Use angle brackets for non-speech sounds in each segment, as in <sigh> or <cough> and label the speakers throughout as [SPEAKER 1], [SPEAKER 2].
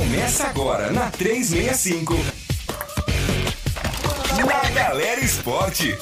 [SPEAKER 1] Começa agora na 365. Na Galera Esporte.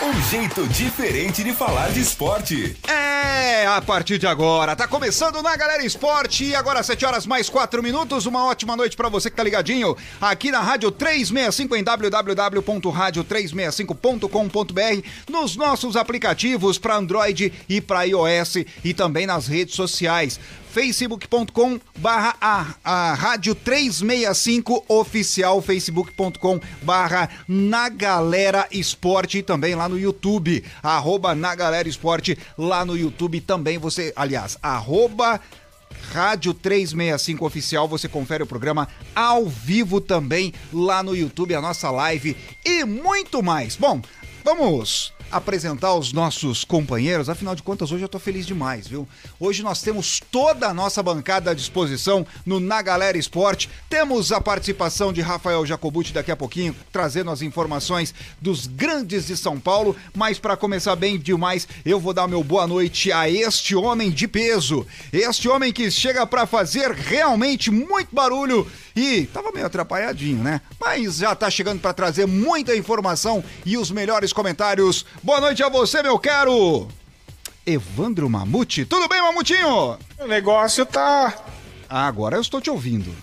[SPEAKER 1] Um jeito diferente de falar de esporte.
[SPEAKER 2] É, a partir de agora, tá começando na Galera Esporte e agora 7 horas mais 4 minutos, uma ótima noite para você que tá ligadinho aqui na Rádio 365 em www.radio365.com.br, nos nossos aplicativos para Android e para iOS e também nas redes sociais facebook.com barra a, a rádio 365 oficial facebook.com barra na galera esporte e também lá no YouTube arroba na galera esporte lá no YouTube também você aliás arroba Rádio 365 Oficial, você confere o programa ao vivo também lá no YouTube, a nossa live e muito mais. Bom, vamos apresentar os nossos companheiros. Afinal de contas, hoje eu tô feliz demais, viu? Hoje nós temos toda a nossa bancada à disposição no Na Galera Esporte. Temos a participação de Rafael Jacobucci daqui a pouquinho, trazendo as informações dos grandes de São Paulo. Mas para começar bem demais, eu vou dar meu boa noite a este homem de peso. Este homem que chega para fazer realmente muito barulho e tava meio atrapalhadinho, né? Mas já tá chegando para trazer muita informação e os melhores comentários. Boa noite a você, meu caro Evandro Mamute. Tudo bem, Mamutinho?
[SPEAKER 3] O negócio tá.
[SPEAKER 2] Ah, agora eu estou te ouvindo.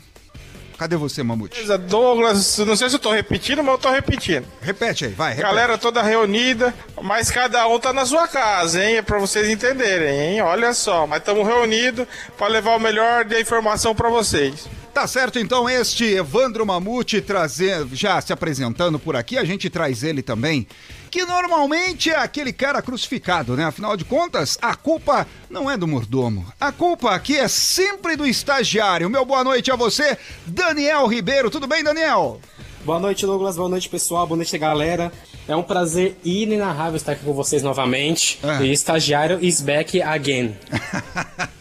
[SPEAKER 2] Cadê você, Mamute?
[SPEAKER 3] Beleza, Douglas, não sei se eu tô repetindo, mas eu tô repetindo.
[SPEAKER 2] Repete aí, vai. Repete.
[SPEAKER 3] Galera toda reunida, mas cada um tá na sua casa, hein? É pra vocês entenderem, hein? Olha só, mas estamos reunidos para levar o melhor da informação para vocês.
[SPEAKER 2] Tá certo, então, este Evandro Mamute trazer, já se apresentando por aqui, a gente traz ele também, que normalmente é aquele cara crucificado, né? Afinal de contas, a culpa não é do mordomo. A culpa aqui é sempre do estagiário. Meu boa noite a você, Daniel Ribeiro. Tudo bem, Daniel?
[SPEAKER 4] Boa noite, Douglas. Boa noite, pessoal. Boa noite, galera. É um prazer inenarrável estar aqui com vocês novamente.
[SPEAKER 2] Ah.
[SPEAKER 4] E estagiário is back again. <laughs>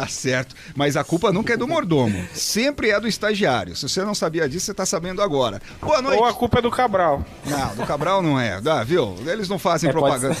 [SPEAKER 2] tá certo. Mas a culpa nunca é do mordomo. Sempre é do estagiário. Se você não sabia disso, você tá sabendo agora. Boa noite.
[SPEAKER 3] Ou a culpa é do Cabral.
[SPEAKER 2] Não, do Cabral não é. Ah, viu? Eles não fazem
[SPEAKER 4] É,
[SPEAKER 2] propaganda.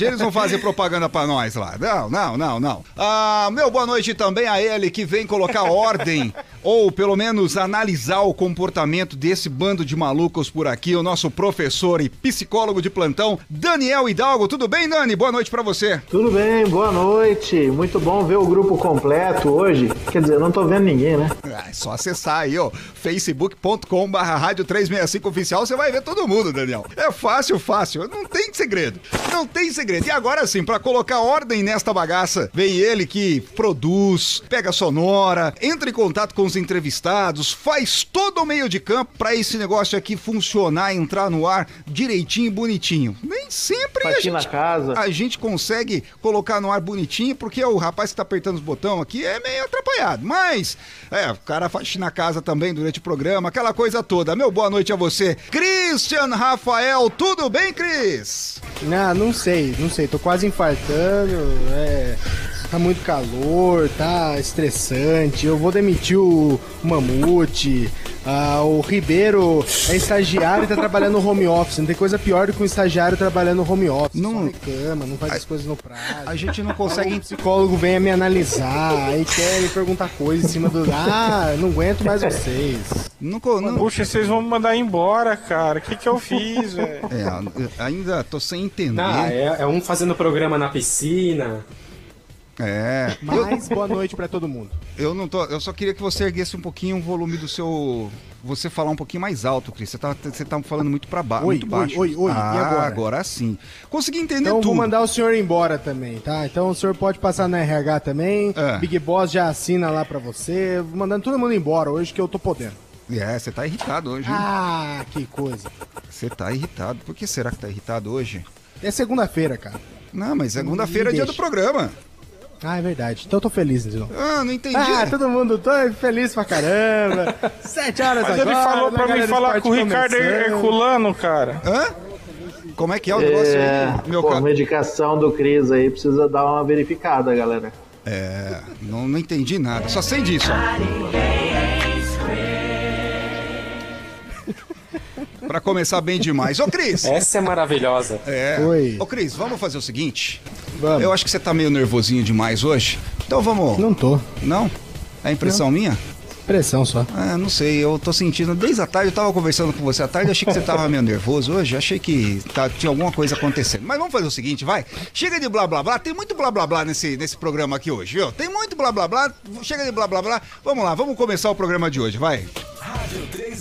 [SPEAKER 2] Eles não fazem propaganda pra nós lá. Não, não, não, não. Ah, meu boa noite também a ele que vem colocar ordem, ou pelo menos analisar o comportamento desse bando de malucos por aqui, o nosso professor e psicólogo de plantão, Daniel Hidalgo. Tudo bem, Dani? Boa noite pra você.
[SPEAKER 5] Tudo bem, boa noite. Muito bom ver o grupo completo hoje. Quer dizer, eu não tô vendo ninguém, né?
[SPEAKER 2] Ah, é só acessar aí, ó, facebook.com barra rádio 365 oficial, você vai ver todo mundo, Daniel. É fácil, fácil, não tem segredo, não tem segredo. E agora sim, pra colocar ordem nesta bagaça, vem ele que produz, pega sonora, entra em contato com os entrevistados, faz todo o meio de campo pra esse negócio aqui funcionar, entrar no ar direitinho e bonitinho. Nem sempre a
[SPEAKER 5] Faxina
[SPEAKER 2] gente,
[SPEAKER 5] na casa.
[SPEAKER 2] a gente consegue colocar no ar bonitinho, porque o rapaz que tá apertando os botões aqui é meio atrapalhado. Mas, é, o cara faz na casa também durante o programa, aquela coisa toda. Meu boa noite a você, Christian Rafael. Tudo bem, Cris?
[SPEAKER 6] Não, não sei, não sei, tô quase infartando, é, tá muito calor, tá estressante, eu vou demitir o Mamute, ah, o Ribeiro é estagiário e tá trabalhando no home office, não tem coisa pior do que um estagiário trabalhando no home office,
[SPEAKER 2] Não-
[SPEAKER 6] não reclama, não faz as coisas no prazo.
[SPEAKER 2] A gente não
[SPEAKER 6] Aí
[SPEAKER 2] consegue.
[SPEAKER 6] o psicólogo vem a me analisar, aí quer me perguntar coisas em cima do. Ah, não aguento mais vocês.
[SPEAKER 2] Não, não,
[SPEAKER 3] Puxa, vocês vão me mandar embora, cara. O que que eu fiz, velho?
[SPEAKER 2] é, ainda tô sem entender.
[SPEAKER 4] Ah, é, é um fazendo programa na piscina.
[SPEAKER 2] É.
[SPEAKER 6] Mas boa noite pra todo mundo.
[SPEAKER 2] Eu não tô. Eu só queria que você erguesse um pouquinho o volume do seu. Você falar um pouquinho mais alto, Cris. Você tá, você tá falando muito para baixo.
[SPEAKER 6] Oi,
[SPEAKER 2] muito baixo.
[SPEAKER 6] oi, oi, oi. E
[SPEAKER 2] Ah,
[SPEAKER 6] agora?
[SPEAKER 2] agora sim. Consegui entender
[SPEAKER 6] Então eu
[SPEAKER 2] tudo.
[SPEAKER 6] vou mandar o senhor embora também, tá? Então o senhor pode passar na RH também.
[SPEAKER 2] É.
[SPEAKER 6] Big Boss já assina lá pra você. Vou mandando todo mundo embora hoje que eu tô podendo.
[SPEAKER 2] É, você tá irritado hoje, hein?
[SPEAKER 6] Ah, que coisa.
[SPEAKER 2] Você tá irritado. Por que será que tá irritado hoje?
[SPEAKER 6] É segunda-feira, cara.
[SPEAKER 2] Não, mas segunda-feira é dia do programa.
[SPEAKER 6] Ah, é verdade. Então eu tô feliz, então.
[SPEAKER 2] Ah, não entendi.
[SPEAKER 6] Ah, todo mundo, tô feliz pra caramba. <laughs> Sete horas
[SPEAKER 3] Mas
[SPEAKER 6] agora.
[SPEAKER 3] ele falou pra mim
[SPEAKER 6] Galera
[SPEAKER 3] falar com o Ricardo. Herculano, cara.
[SPEAKER 2] Hã? Como é que é o negócio
[SPEAKER 5] É,
[SPEAKER 2] aí, meu
[SPEAKER 5] pô, a medicação do Cris aí precisa dar uma verificada, galera.
[SPEAKER 2] É, não, não entendi nada. Só sei disso, ó. <laughs> Pra começar bem demais. Ô, Cris!
[SPEAKER 4] Essa é maravilhosa.
[SPEAKER 2] É.
[SPEAKER 6] Oi.
[SPEAKER 2] Ô, Cris, vamos fazer o seguinte.
[SPEAKER 6] Vamos.
[SPEAKER 2] Eu acho que você tá meio nervosinho demais hoje. Então vamos.
[SPEAKER 6] Não tô.
[SPEAKER 2] Não? É impressão minha?
[SPEAKER 6] Pressão só.
[SPEAKER 2] Ah, não sei, eu tô sentindo. Desde a tarde eu tava conversando com você à tarde, achei que você tava meio nervoso hoje, achei que tá- tinha alguma coisa acontecendo. Mas vamos fazer o seguinte, vai. Chega de blá blá blá, tem muito blá blá blá nesse, nesse programa aqui hoje, viu? Tem muito blá blá blá, chega de blá blá blá. Vamos lá, vamos começar o programa de hoje, vai.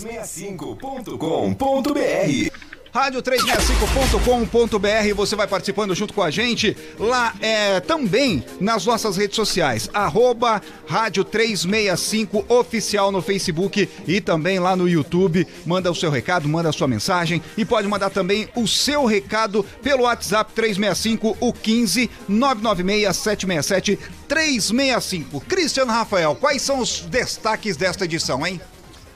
[SPEAKER 1] Rádio365.com.br
[SPEAKER 2] rádio365.com.br, você vai participando junto com a gente lá é, também nas nossas redes sociais, arroba rádio 365 oficial no Facebook e também lá no YouTube. Manda o seu recado, manda a sua mensagem e pode mandar também o seu recado pelo WhatsApp 365 o 15 996 767 365. Cristiano Rafael, quais são os destaques desta edição, hein?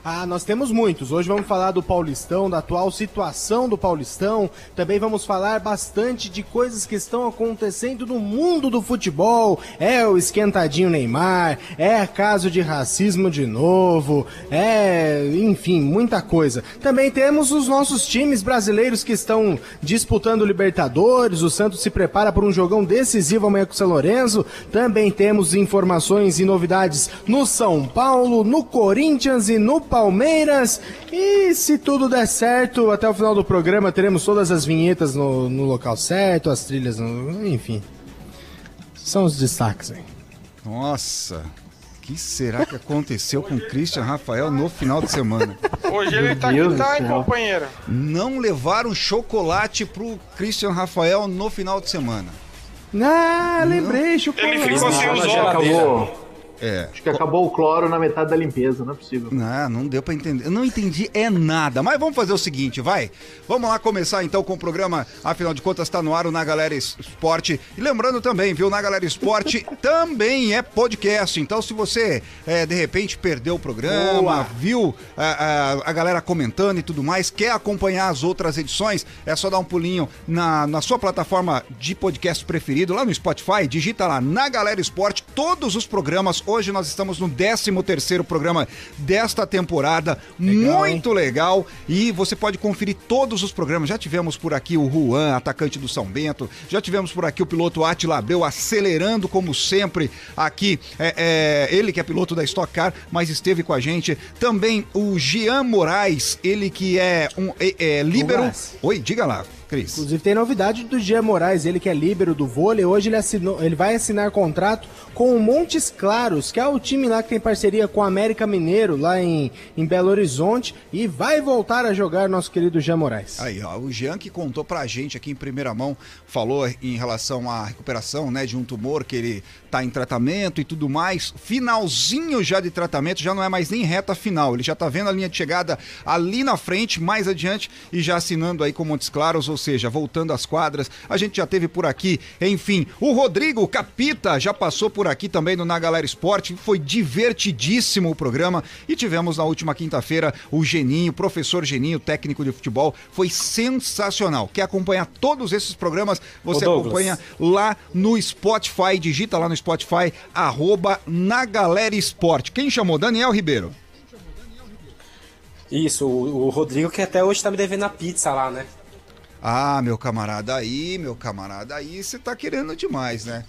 [SPEAKER 6] Ah, nós temos muitos. Hoje vamos falar do Paulistão, da atual situação do Paulistão. Também vamos falar bastante de coisas que estão acontecendo no mundo do futebol. É o esquentadinho Neymar, é caso de racismo de novo, é, enfim, muita coisa. Também temos os nossos times brasileiros que estão disputando Libertadores. O Santos se prepara para um jogão decisivo amanhã com o São Lourenço. Também temos informações e novidades no São Paulo, no Corinthians e no Palmeiras. E se tudo der certo, até o final do programa teremos todas as vinhetas no, no local certo, as trilhas, no, enfim. São os destaques aí.
[SPEAKER 2] Nossa, o que será que aconteceu com o Christian Rafael no final de semana?
[SPEAKER 3] Hoje ele tá
[SPEAKER 5] Deus
[SPEAKER 3] aqui, tá, hein, companheiro?
[SPEAKER 2] Não levaram chocolate pro Christian Rafael no final de semana.
[SPEAKER 6] Ah, lembrei, chocolate.
[SPEAKER 3] Ele ficou sem os olhos.
[SPEAKER 2] É.
[SPEAKER 5] Acho que acabou o cloro na metade da limpeza, não é possível.
[SPEAKER 2] Não, não deu pra entender. Eu não entendi é nada. Mas vamos fazer o seguinte, vai. Vamos lá começar então com o programa. Afinal de contas, tá no ar o Na Galera Es- Esporte. E lembrando também, viu, Na Galera Esporte <laughs> também é podcast. Então, se você é, de repente perdeu o programa,
[SPEAKER 6] Boa.
[SPEAKER 2] viu a, a- a galera comentando e tudo mais, quer acompanhar as outras edições, é só dar um pulinho na, na sua plataforma de podcast preferido, lá no Spotify, digita lá na Galera Esporte, todos os programas. Hoje nós estamos no 13 terceiro programa desta temporada, muito legal, e você pode conferir todos os programas. Já tivemos por aqui o Juan, atacante do São Bento, já tivemos por aqui o piloto Atila Abreu acelerando como sempre aqui, é, é, ele que é piloto da Stock Car, mas esteve com a gente. Também o Jean Moraes, ele que é um é, é. Oi, diga lá, Cris.
[SPEAKER 6] Inclusive tem novidade do Jean Moraes, ele que é líbero do vôlei, hoje ele, assinou, ele vai assinar contrato com o Montes Claros, que é o time lá que tem parceria com o América Mineiro, lá em, em Belo Horizonte, e vai voltar a jogar nosso querido Jean Moraes.
[SPEAKER 2] Aí, ó, o Jean que contou pra gente aqui em primeira mão, falou em relação à recuperação, né, de um tumor que ele tá em tratamento e tudo mais. Finalzinho já de tratamento, já não é mais nem reta final. Ele já tá vendo a linha de chegada ali na frente, mais adiante e já assinando aí com Montes Claros, ou seja, voltando às quadras. A gente já teve por aqui, enfim, o Rodrigo Capita já passou por aqui também no Na Galera Esporte. Foi divertidíssimo o programa e tivemos na última quinta-feira o Geninho, professor Geninho, técnico de futebol. Foi sensacional. Quer acompanhar todos esses programas? Você acompanha lá no Spotify, digita lá no Spotify, arroba na Galera Esporte. Quem chamou? Daniel Ribeiro.
[SPEAKER 4] Isso, o, o Rodrigo que até hoje tá me devendo a pizza lá, né?
[SPEAKER 2] Ah, meu camarada, aí, meu camarada, aí você tá querendo demais, né?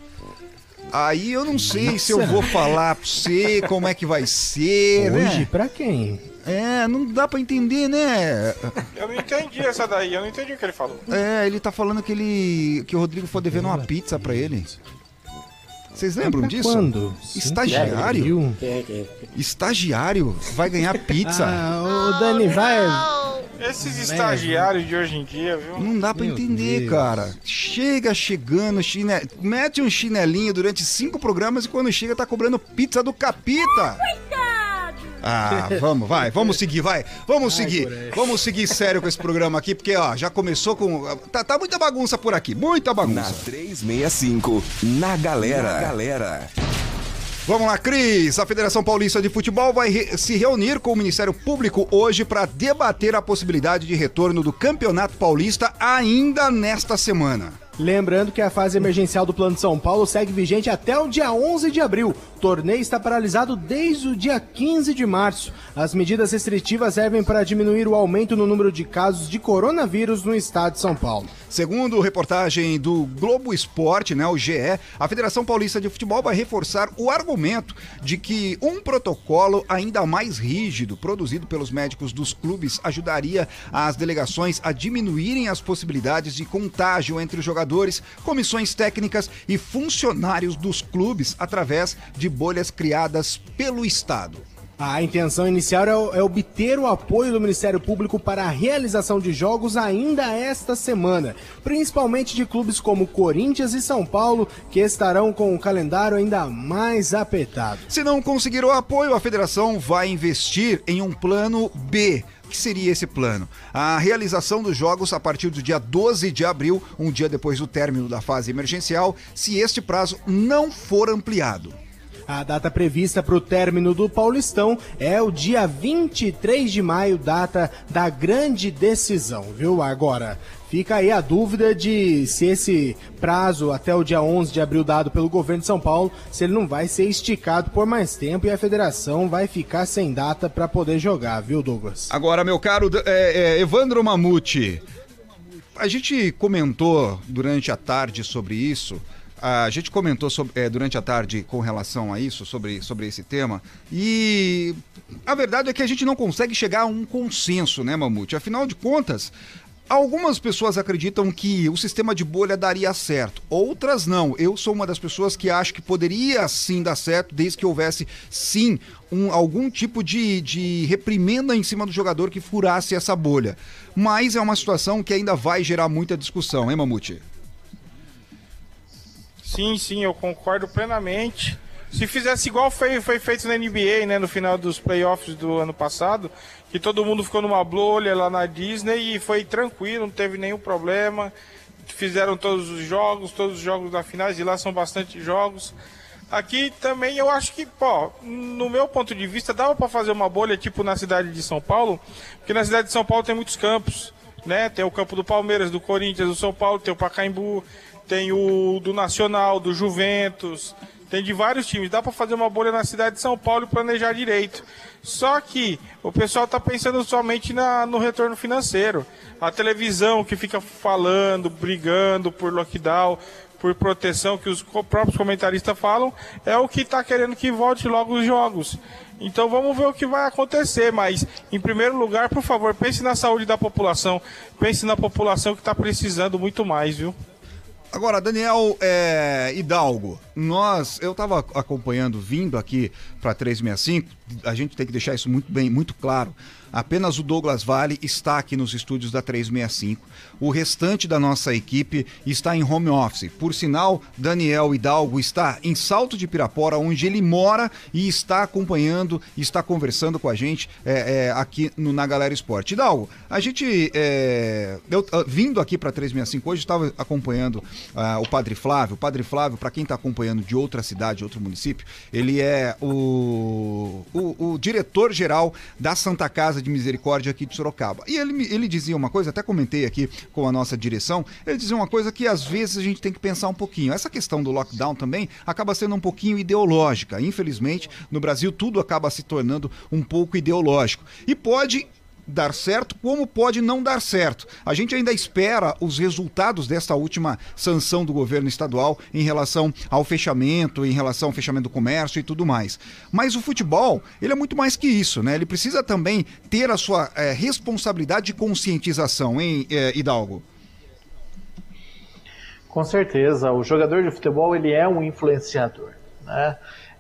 [SPEAKER 2] Aí eu não sei se eu vou falar pra você como é que vai ser,
[SPEAKER 6] Hoje,
[SPEAKER 2] né?
[SPEAKER 6] pra quem?
[SPEAKER 2] É, não dá pra entender, né?
[SPEAKER 3] Eu não entendi essa daí, eu não entendi o que ele falou.
[SPEAKER 2] É, ele tá falando que ele que o Rodrigo foi devendo uma pizza pra ele. Vocês lembram disso?
[SPEAKER 6] Quando?
[SPEAKER 2] Estagiário? Estagiário vai ganhar pizza.
[SPEAKER 6] Ah, ô Dani, vai.
[SPEAKER 3] Esses estagiários de hoje em dia, viu?
[SPEAKER 2] Não dá pra
[SPEAKER 6] Meu
[SPEAKER 2] entender,
[SPEAKER 6] Deus.
[SPEAKER 2] cara. Chega chegando, chine... mete um chinelinho durante cinco programas e quando chega tá cobrando pizza do capita. Ah, vamos, vai, vamos seguir, vai. Vamos seguir. Vamos seguir sério com esse programa aqui, porque ó, já começou com. Tá, tá muita bagunça por aqui, muita
[SPEAKER 1] Na
[SPEAKER 2] bagunça.
[SPEAKER 1] 365, na galera. Na galera.
[SPEAKER 2] Vamos lá, Cris. A Federação Paulista de Futebol vai re- se reunir com o Ministério Público hoje para debater a possibilidade de retorno do Campeonato Paulista ainda nesta semana.
[SPEAKER 6] Lembrando que a fase emergencial do Plano de São Paulo segue vigente até o dia 11 de abril. O torneio está paralisado desde o dia 15 de março. As medidas restritivas servem para diminuir o aumento no número de casos de coronavírus no estado de São Paulo.
[SPEAKER 2] Segundo reportagem do Globo Esporte, né, o GE, a Federação Paulista de Futebol vai reforçar o argumento de que um protocolo ainda mais rígido, produzido pelos médicos dos clubes, ajudaria as delegações a diminuírem as possibilidades de contágio entre os jogadores, comissões técnicas e funcionários dos clubes através de bolhas criadas pelo Estado.
[SPEAKER 6] A intenção inicial é, é, obter o apoio do Ministério Público para a realização de jogos ainda esta semana, principalmente de clubes como Corinthians e São Paulo, que estarão com o calendário ainda mais apertado.
[SPEAKER 2] Se não conseguir o apoio, a federação vai investir em um plano B. O que seria esse plano? A realização dos jogos a partir do dia 12 de abril, um dia depois do término da fase emergencial, se este prazo não for ampliado.
[SPEAKER 6] A data prevista para o término do Paulistão é o dia 23 de maio, data da grande decisão, viu? Agora, fica aí a dúvida de se esse prazo até o dia 11 de abril dado pelo governo de São Paulo, se ele não vai ser esticado por mais tempo e a federação vai ficar sem data para poder jogar, viu, Douglas?
[SPEAKER 2] Agora, meu caro é, é, Evandro Mamute, a gente comentou durante a tarde sobre isso. A gente comentou sobre, é, durante a tarde com relação a isso, sobre, sobre esse tema, e a verdade é que a gente não consegue chegar a um consenso, né, Mamute? Afinal de contas, Algumas pessoas acreditam que o sistema de bolha daria certo, outras não. Eu sou uma das pessoas que acho que poderia sim dar certo, desde que houvesse sim um, algum tipo de, de reprimenda em cima do jogador que furasse essa bolha. Mas é uma situação que ainda vai gerar muita discussão, hein, Mamute?
[SPEAKER 3] Sim, sim, eu concordo plenamente. Se fizesse igual foi, foi feito na NBA, né, no final dos playoffs do ano passado, que todo mundo ficou numa bolha lá na Disney e foi tranquilo, não teve nenhum problema. Fizeram todos os jogos, todos os jogos da finais, e lá são bastante jogos. Aqui também eu acho que, pô, no meu ponto de vista, dava para fazer uma bolha tipo na cidade de São Paulo, porque na cidade de São Paulo tem muitos campos, né? Tem o campo do Palmeiras, do Corinthians, do São Paulo, tem o Pacaembu, tem o do Nacional, do Juventus, tem de vários times. Dá para fazer uma bolha na cidade de São Paulo e planejar direito. Só que o pessoal está pensando somente na, no retorno financeiro. A televisão que fica falando, brigando por lockdown, por proteção, que os próprios comentaristas falam, é o que está querendo que volte logo os jogos. Então vamos ver o que vai acontecer, mas em primeiro lugar, por favor, pense na saúde da população, pense na população que está precisando muito mais, viu?
[SPEAKER 2] Agora, Daniel é, Hidalgo, nós, eu estava acompanhando, vindo aqui para 365, a gente tem que deixar isso muito bem, muito claro. Apenas o Douglas Vale está aqui nos estúdios da 365. O restante da nossa equipe está em home office. Por sinal, Daniel Hidalgo está em Salto de Pirapora, onde ele mora e está acompanhando, está conversando com a gente é, é, aqui no, na Galera Esporte. Hidalgo, a gente, é, eu, uh, vindo aqui para 365 hoje, estava acompanhando uh, o Padre Flávio. O Padre Flávio, para quem está acompanhando de outra cidade, outro município, ele é o, o, o diretor-geral da Santa Casa de de Misericórdia aqui de Sorocaba. E ele, ele dizia uma coisa, até comentei aqui com a nossa direção, ele dizia uma coisa que às vezes a gente tem que pensar um pouquinho. Essa questão do lockdown também acaba sendo um pouquinho ideológica. Infelizmente, no Brasil tudo acaba se tornando um pouco ideológico. E pode dar certo, como pode não dar certo. A gente ainda espera os resultados desta última sanção do governo estadual em relação ao fechamento, em relação ao fechamento do comércio e tudo mais. Mas o futebol, ele é muito mais que isso, né? Ele precisa também ter a sua é, responsabilidade de conscientização, hein, é, Hidalgo?
[SPEAKER 5] Com certeza, o jogador de futebol ele é um influenciador, né?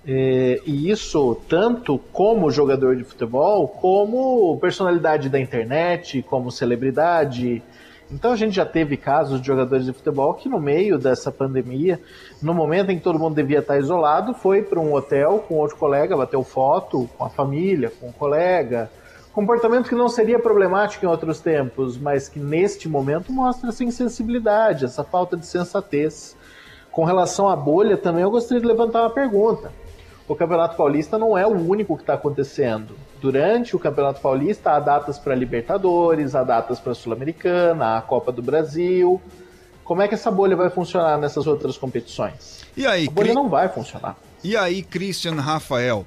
[SPEAKER 5] É, e isso tanto como jogador de futebol, como personalidade da internet, como celebridade. Então a gente já teve casos de jogadores de futebol que no meio dessa pandemia, no momento em que todo mundo devia estar isolado, foi para um hotel com outro colega, bateu foto com a família, com o colega. Comportamento que não seria problemático em outros tempos, mas que neste momento mostra essa insensibilidade, essa falta de sensatez. Com relação à bolha, também eu gostaria de levantar uma pergunta o Campeonato Paulista não é o único que está acontecendo. Durante o Campeonato Paulista há datas para Libertadores, há datas para Sul-Americana, há Copa do Brasil. Como é que essa bolha vai funcionar nessas outras competições?
[SPEAKER 2] E aí,
[SPEAKER 5] a bolha Cri... não vai funcionar.
[SPEAKER 2] E aí, Christian Rafael,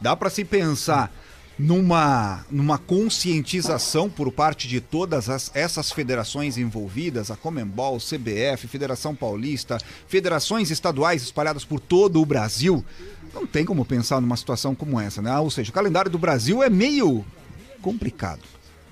[SPEAKER 2] dá para se pensar numa, numa conscientização por parte de todas as, essas federações envolvidas, a Comembol, CBF, Federação Paulista, federações estaduais espalhadas por todo o Brasil, não tem como pensar numa situação como essa, né? Ou seja, o calendário do Brasil é meio complicado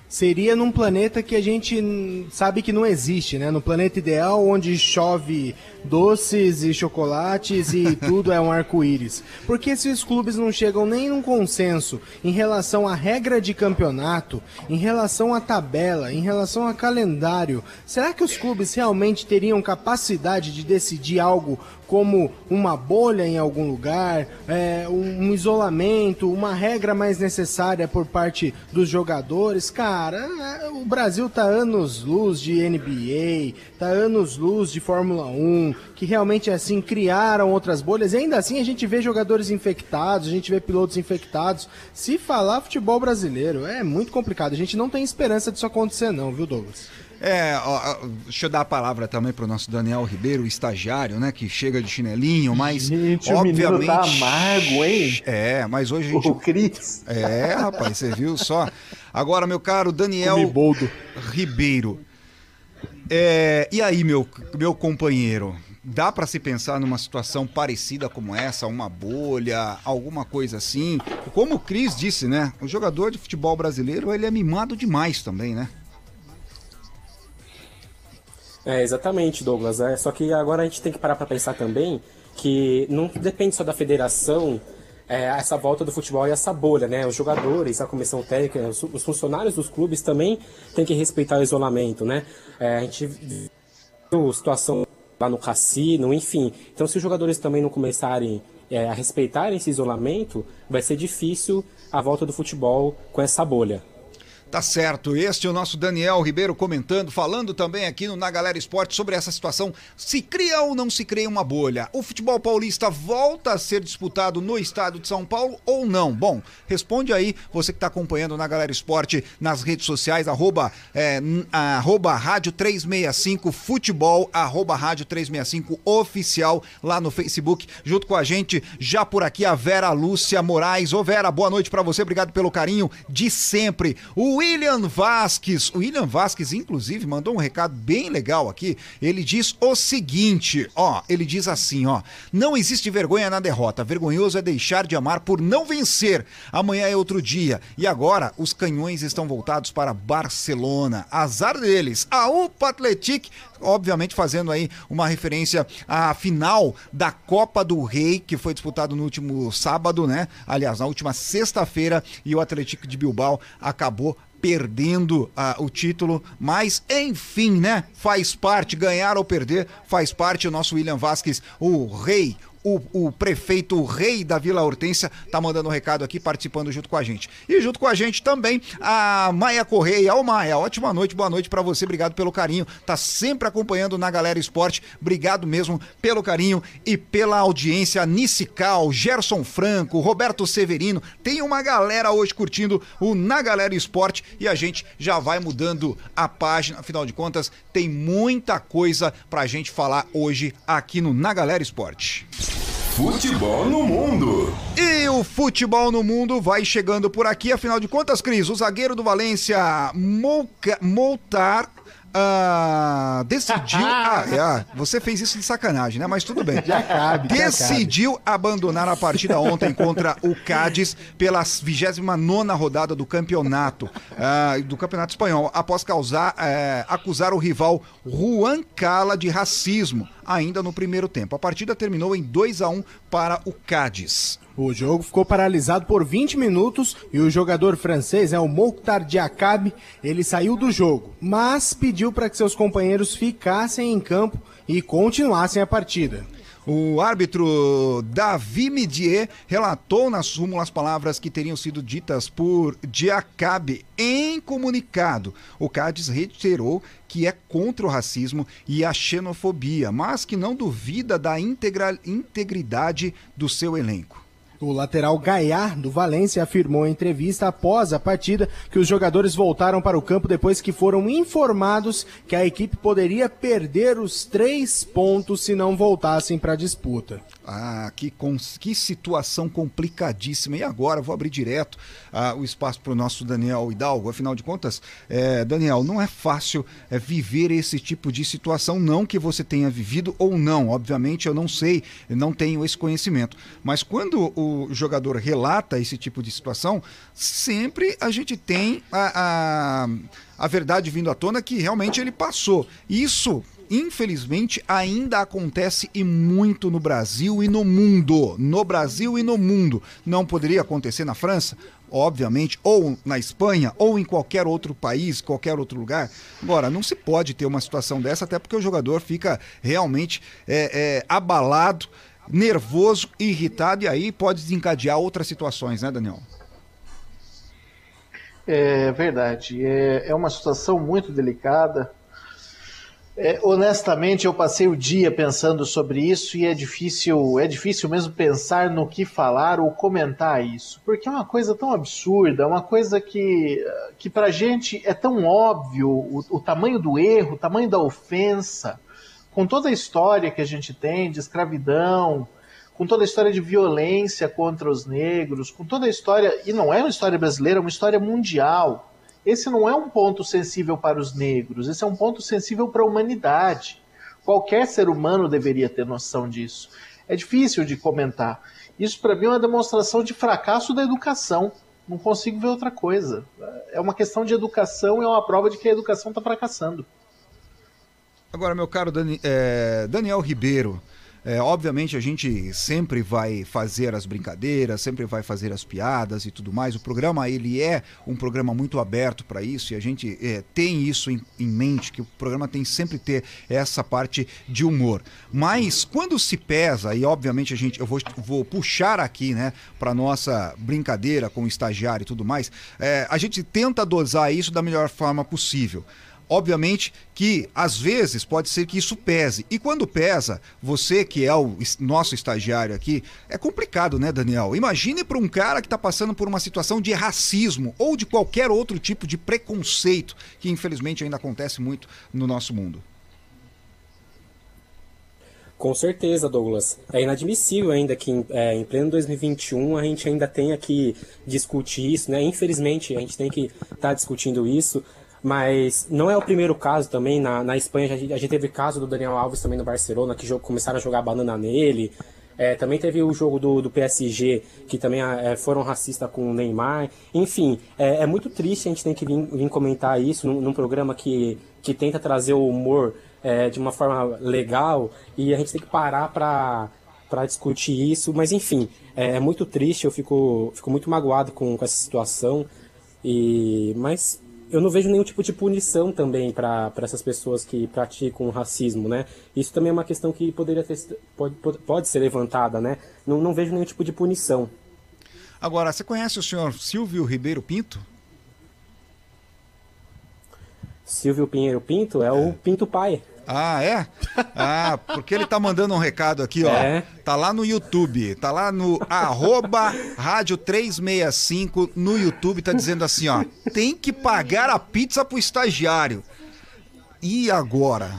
[SPEAKER 6] seria num planeta que a gente sabe que não existe, né? No planeta ideal onde chove doces e chocolates e <laughs> tudo é um arco-íris. Porque se os clubes não chegam nem num consenso em relação à regra de campeonato, em relação à tabela, em relação a calendário, será que os clubes realmente teriam capacidade de decidir algo como uma bolha em algum lugar, é, um, um, isolamento, uma regra mais necessária por parte dos jogadores. Cara, é, o Brasil tá anos luz de NBA, tá anos luz de Fórmula 1, que realmente assim criaram outras bolhas. E ainda assim a gente vê jogadores infectados, a gente vê pilotos infectados. Se falar futebol brasileiro, é muito complicado. A gente não tem esperança disso acontecer não, viu, Douglas?
[SPEAKER 2] É, ó, deixa eu dar a palavra também para o nosso Daniel Ribeiro, estagiário, né? Que chega de chinelinho, mas.
[SPEAKER 5] Gente, obviamente, o tá amargo, hein?
[SPEAKER 2] É, mas hoje a gente.
[SPEAKER 5] O Cris.
[SPEAKER 2] É, rapaz, você viu só. Agora, meu caro Daniel Ribeiro. É, e aí, meu, meu companheiro? Dá para se pensar numa situação parecida como essa, uma bolha, alguma coisa assim? Como o Cris disse, né? O jogador de futebol brasileiro, ele é mimado demais também, né?
[SPEAKER 4] É, exatamente, Douglas. É, só que agora a gente tem que parar para pensar também que não depende só da federação é, essa volta do futebol e essa bolha, né? Os jogadores, a comissão técnica, os funcionários dos clubes também têm que respeitar o isolamento, né? É, a gente viu situação lá no cassino, enfim. Então, se os jogadores também não começarem é, a respeitar esse isolamento, vai ser difícil a volta do futebol com essa bolha.
[SPEAKER 2] Tá certo, este é o nosso Daniel Ribeiro comentando, falando também aqui no Na Galera Esporte sobre essa situação. Se cria ou não se cria uma bolha? O futebol paulista volta a ser disputado no estado de São Paulo ou não? Bom, responde aí, você que está acompanhando na Galera Esporte nas redes sociais, arroba, é, arroba rádio 365 futebol, arroba rádio 365 oficial lá no Facebook, junto com a gente, já por aqui a Vera Lúcia Moraes. Ô Vera, boa noite para você, obrigado pelo carinho de sempre. O William Vasques. O William Vasques, inclusive, mandou um recado bem legal aqui. Ele diz o seguinte: ó, ele diz assim, ó. Não existe vergonha na derrota. Vergonhoso é deixar de amar por não vencer. Amanhã é outro dia. E agora os canhões estão voltados para Barcelona. Azar deles. A UPA Atletic obviamente fazendo aí uma referência à final da Copa do Rei, que foi disputado no último sábado, né? Aliás, na última sexta-feira, e o Atlético de Bilbao acabou perdendo uh, o título, mas enfim, né? Faz parte, ganhar ou perder, faz parte o nosso William Vasquez, o rei, o, o prefeito, o rei da Vila Hortência, tá mandando um recado aqui, participando junto com a gente. E junto com a gente também a Maia Correia. Ô Maia, ótima noite, boa noite para você, obrigado pelo carinho. Tá sempre acompanhando na Galera Esporte. Obrigado mesmo pelo carinho e pela audiência. Nicical, Gerson Franco, Roberto Severino. Tem uma galera hoje curtindo o Na Galera Esporte e a gente já vai mudando a página. Afinal de contas, tem muita coisa pra gente falar hoje aqui no Na Galera Esporte.
[SPEAKER 1] Futebol no Mundo.
[SPEAKER 2] E o futebol no mundo vai chegando por aqui. Afinal de contas, Cris, o zagueiro do Valência, Moltar, ah, decidiu. <laughs> ah, é, você fez isso de sacanagem, né? Mas tudo bem.
[SPEAKER 6] Já cabe,
[SPEAKER 2] decidiu
[SPEAKER 6] já
[SPEAKER 2] cabe. abandonar a partida ontem contra o Cádiz pela 29 rodada do campeonato ah, do campeonato espanhol, após causar, eh, acusar o rival Juan Cala de racismo, ainda no primeiro tempo. A partida terminou em 2 a 1 para o Cádiz.
[SPEAKER 6] O jogo ficou paralisado por 20 minutos e o jogador francês, é o Mokhtar Diakab, ele saiu do jogo, mas pediu para que seus companheiros ficassem em campo e continuassem a partida.
[SPEAKER 2] O árbitro Davi Midier relatou na súmula as palavras que teriam sido ditas por Diacabe em comunicado. O Cádiz reiterou que é contra o racismo e a xenofobia, mas que não duvida da integridade do seu elenco.
[SPEAKER 6] O lateral Gaiar, do Valência, afirmou em entrevista após a partida que os jogadores voltaram para o campo depois que foram informados que a equipe poderia perder os três pontos se não voltassem para a disputa.
[SPEAKER 2] Ah, que, que situação complicadíssima. E agora, vou abrir direto ah, o espaço para o nosso Daniel Hidalgo. Afinal de contas, é, Daniel, não é fácil é, viver esse tipo de situação, não que você tenha vivido ou não. Obviamente, eu não sei, não tenho esse conhecimento. Mas quando o jogador relata esse tipo de situação, sempre a gente tem a, a, a verdade vindo à tona que realmente ele passou. Isso infelizmente, ainda acontece e muito no Brasil e no mundo. No Brasil e no mundo. Não poderia acontecer na França? Obviamente, ou na Espanha, ou em qualquer outro país, qualquer outro lugar. Agora, não se pode ter uma situação dessa, até porque o jogador fica realmente é, é, abalado, nervoso, irritado, e aí pode desencadear outras situações, né, Daniel?
[SPEAKER 5] É verdade. É, é uma situação muito delicada. É, honestamente, eu passei o dia pensando sobre isso e é difícil, é difícil mesmo pensar no que falar ou comentar isso, porque é uma coisa tão absurda, uma coisa que, que pra gente é tão óbvio o, o tamanho do erro, o tamanho da ofensa, com toda a história que a gente tem de escravidão, com toda a história de violência contra os negros, com toda a história, e não é uma história brasileira, é uma história mundial esse não é um ponto sensível para os negros, esse é um ponto sensível para a humanidade. Qualquer ser humano deveria ter noção disso. É difícil de comentar. Isso para mim é uma demonstração de fracasso da educação. Não consigo ver outra coisa. É uma questão de educação e é uma prova de que a educação está fracassando.
[SPEAKER 2] Agora, meu caro Dani, é, Daniel Ribeiro, é, obviamente a gente sempre vai fazer as brincadeiras, sempre vai fazer as piadas e tudo mais. O programa ele é um programa muito aberto para isso e a gente é, tem isso em, em, mente que o programa tem sempre ter essa parte de humor. Mas quando se pesa e obviamente a gente eu vou, vou puxar aqui, né, para nossa brincadeira com o estagiário e tudo mais, é, a gente tenta dosar isso da melhor forma possível. Obviamente que às vezes pode ser que isso pese. E quando pesa, você que é o nosso estagiário aqui, é complicado, né, Daniel? Imagine para um cara que está passando por uma situação de racismo ou de qualquer outro tipo de preconceito que infelizmente ainda acontece muito no nosso mundo.
[SPEAKER 4] Com certeza, Douglas. É inadmissível ainda que é, em pleno 2021 a gente ainda tenha que discutir isso, né? Infelizmente a gente tem que estar tá discutindo isso, mas não é o primeiro caso também. Na, na Espanha a gente, a gente teve caso do Daniel Alves também no Barcelona, que jogo, começaram a jogar banana nele. É, também teve o jogo do, do PSG, que também é, foram racistas com o Neymar. Enfim, é, é, muito triste a gente ter que vir, vir comentar isso num, num, programa que, que tenta trazer o humor é, de uma forma legal e a gente tem que parar para para discutir isso, mas enfim, é, é, muito triste, eu fico, fico muito magoado com, com essa situação, e mas eu não vejo nenhum tipo de punição também para essas pessoas que praticam racismo, né? Isso também é uma questão que poderia ter, pode, pode ser levantada, né? Não, não vejo nenhum tipo de punição.
[SPEAKER 2] Agora, você conhece o senhor Silvio Ribeiro Pinto?
[SPEAKER 4] Silvio Pinheiro Pinto é, é. o Pinto Pai.
[SPEAKER 2] Ah, é? <laughs> Ah, porque ele tá mandando um recado aqui, ó. É. Tá lá no YouTube, tá lá no arroba rádio 365 no YouTube, tá dizendo assim, ó. Tem que pagar a pizza pro estagiário. E agora?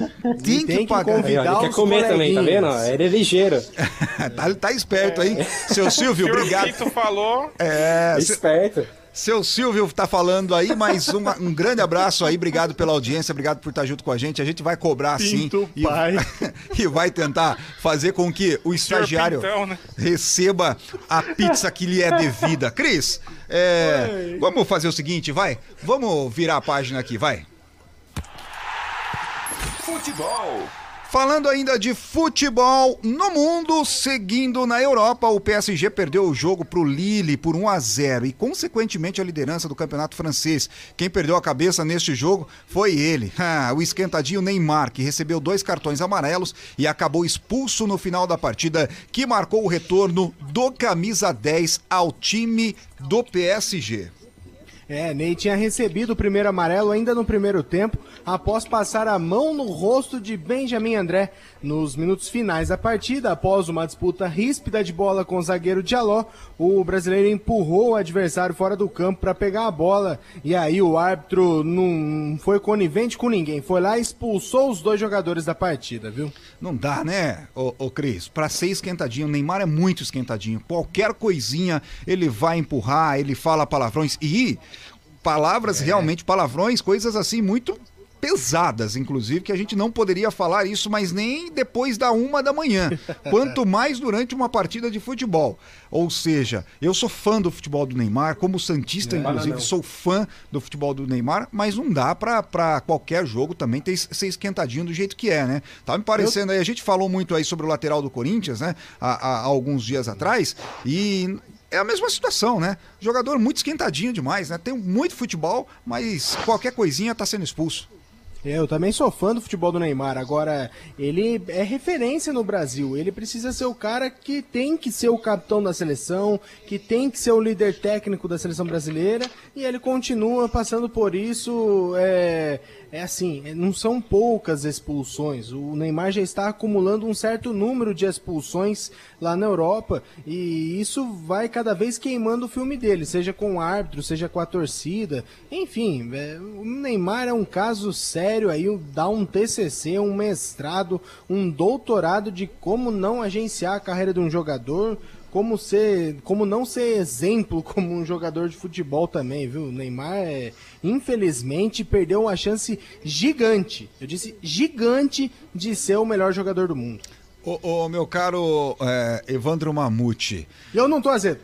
[SPEAKER 4] Tem, tem que, pagar. Convidar ele quer comer também, tá vendo? Ele é ligeiro. <laughs>
[SPEAKER 2] tá, tá esperto aí. Seu Silvio, obrigado.
[SPEAKER 3] O falou.
[SPEAKER 2] É,
[SPEAKER 4] esperto.
[SPEAKER 2] Seu Silvio está falando aí, mas um, um, grande abraço aí, obrigado pela audiência, obrigado por estar junto com a gente. A gente vai cobrar sim e, <laughs> e, vai tentar fazer com que o estagiário Pintão, né? receba a pizza que lhe é devida. Cris, é, vamos fazer o seguinte, vai? Vamos virar a página aqui, vai. Futebol. Falando ainda de futebol no mundo, seguindo na Europa, o PSG perdeu o jogo para o Lille por 1 a 0 e consequentemente a liderança do campeonato francês. Quem perdeu a cabeça neste jogo foi ele, <laughs> o esquentadinho Neymar, que recebeu dois cartões amarelos e acabou expulso no final da partida, que marcou o retorno do camisa 10 ao time do PSG.
[SPEAKER 6] É, Ney tinha recebido o primeiro amarelo ainda no primeiro tempo, após passar a mão no rosto de Benjamin André. Nos minutos finais da partida, após uma disputa ríspida de bola com o zagueiro Diallo, o brasileiro empurrou o adversário fora do campo para pegar a bola. E aí o árbitro não foi conivente com ninguém, foi lá e expulsou os dois jogadores da partida, viu?
[SPEAKER 2] Não dá, né, ô, ô Cris? Pra ser esquentadinho, o Neymar é muito esquentadinho. Qualquer coisinha ele vai empurrar, ele fala palavrões. E palavras, é. realmente, palavrões, coisas assim muito pesadas, inclusive, que a gente não poderia falar isso, mas nem depois da uma da manhã, <laughs> quanto mais durante uma partida de futebol. Ou seja, eu sou fã do futebol do Neymar, como Santista, é, inclusive, não, sou fã do futebol do Neymar, mas não dá pra, pra qualquer jogo também ter, ser esquentadinho do jeito que é, né? Tá me parecendo eu... aí, a gente falou muito aí sobre o lateral do Corinthians, né, há, há alguns dias atrás, e é a mesma situação, né? Jogador muito esquentadinho demais, né? Tem muito futebol, mas qualquer coisinha tá sendo expulso.
[SPEAKER 6] É, eu também sou fã do futebol do Neymar. Agora, ele é referência no Brasil. Ele precisa ser o cara que tem que ser o capitão da seleção, que tem que ser o líder técnico da seleção brasileira. E ele continua passando por isso. É, é assim, é, não são poucas expulsões. O Neymar já está acumulando um certo número de expulsões lá na Europa e isso vai cada vez queimando o filme dele, seja com o árbitro, seja com a torcida. Enfim, é, o Neymar é um caso sério aí, dá um TCC, um mestrado, um doutorado de como não agenciar a carreira de um jogador como ser, como não ser exemplo <laughs> como um jogador de futebol também, viu? O Neymar, é, infelizmente, perdeu uma chance gigante. Eu disse gigante de ser o melhor jogador do mundo.
[SPEAKER 2] Ô, ô meu caro é, Evandro Mamute.
[SPEAKER 6] Eu não tô azedo.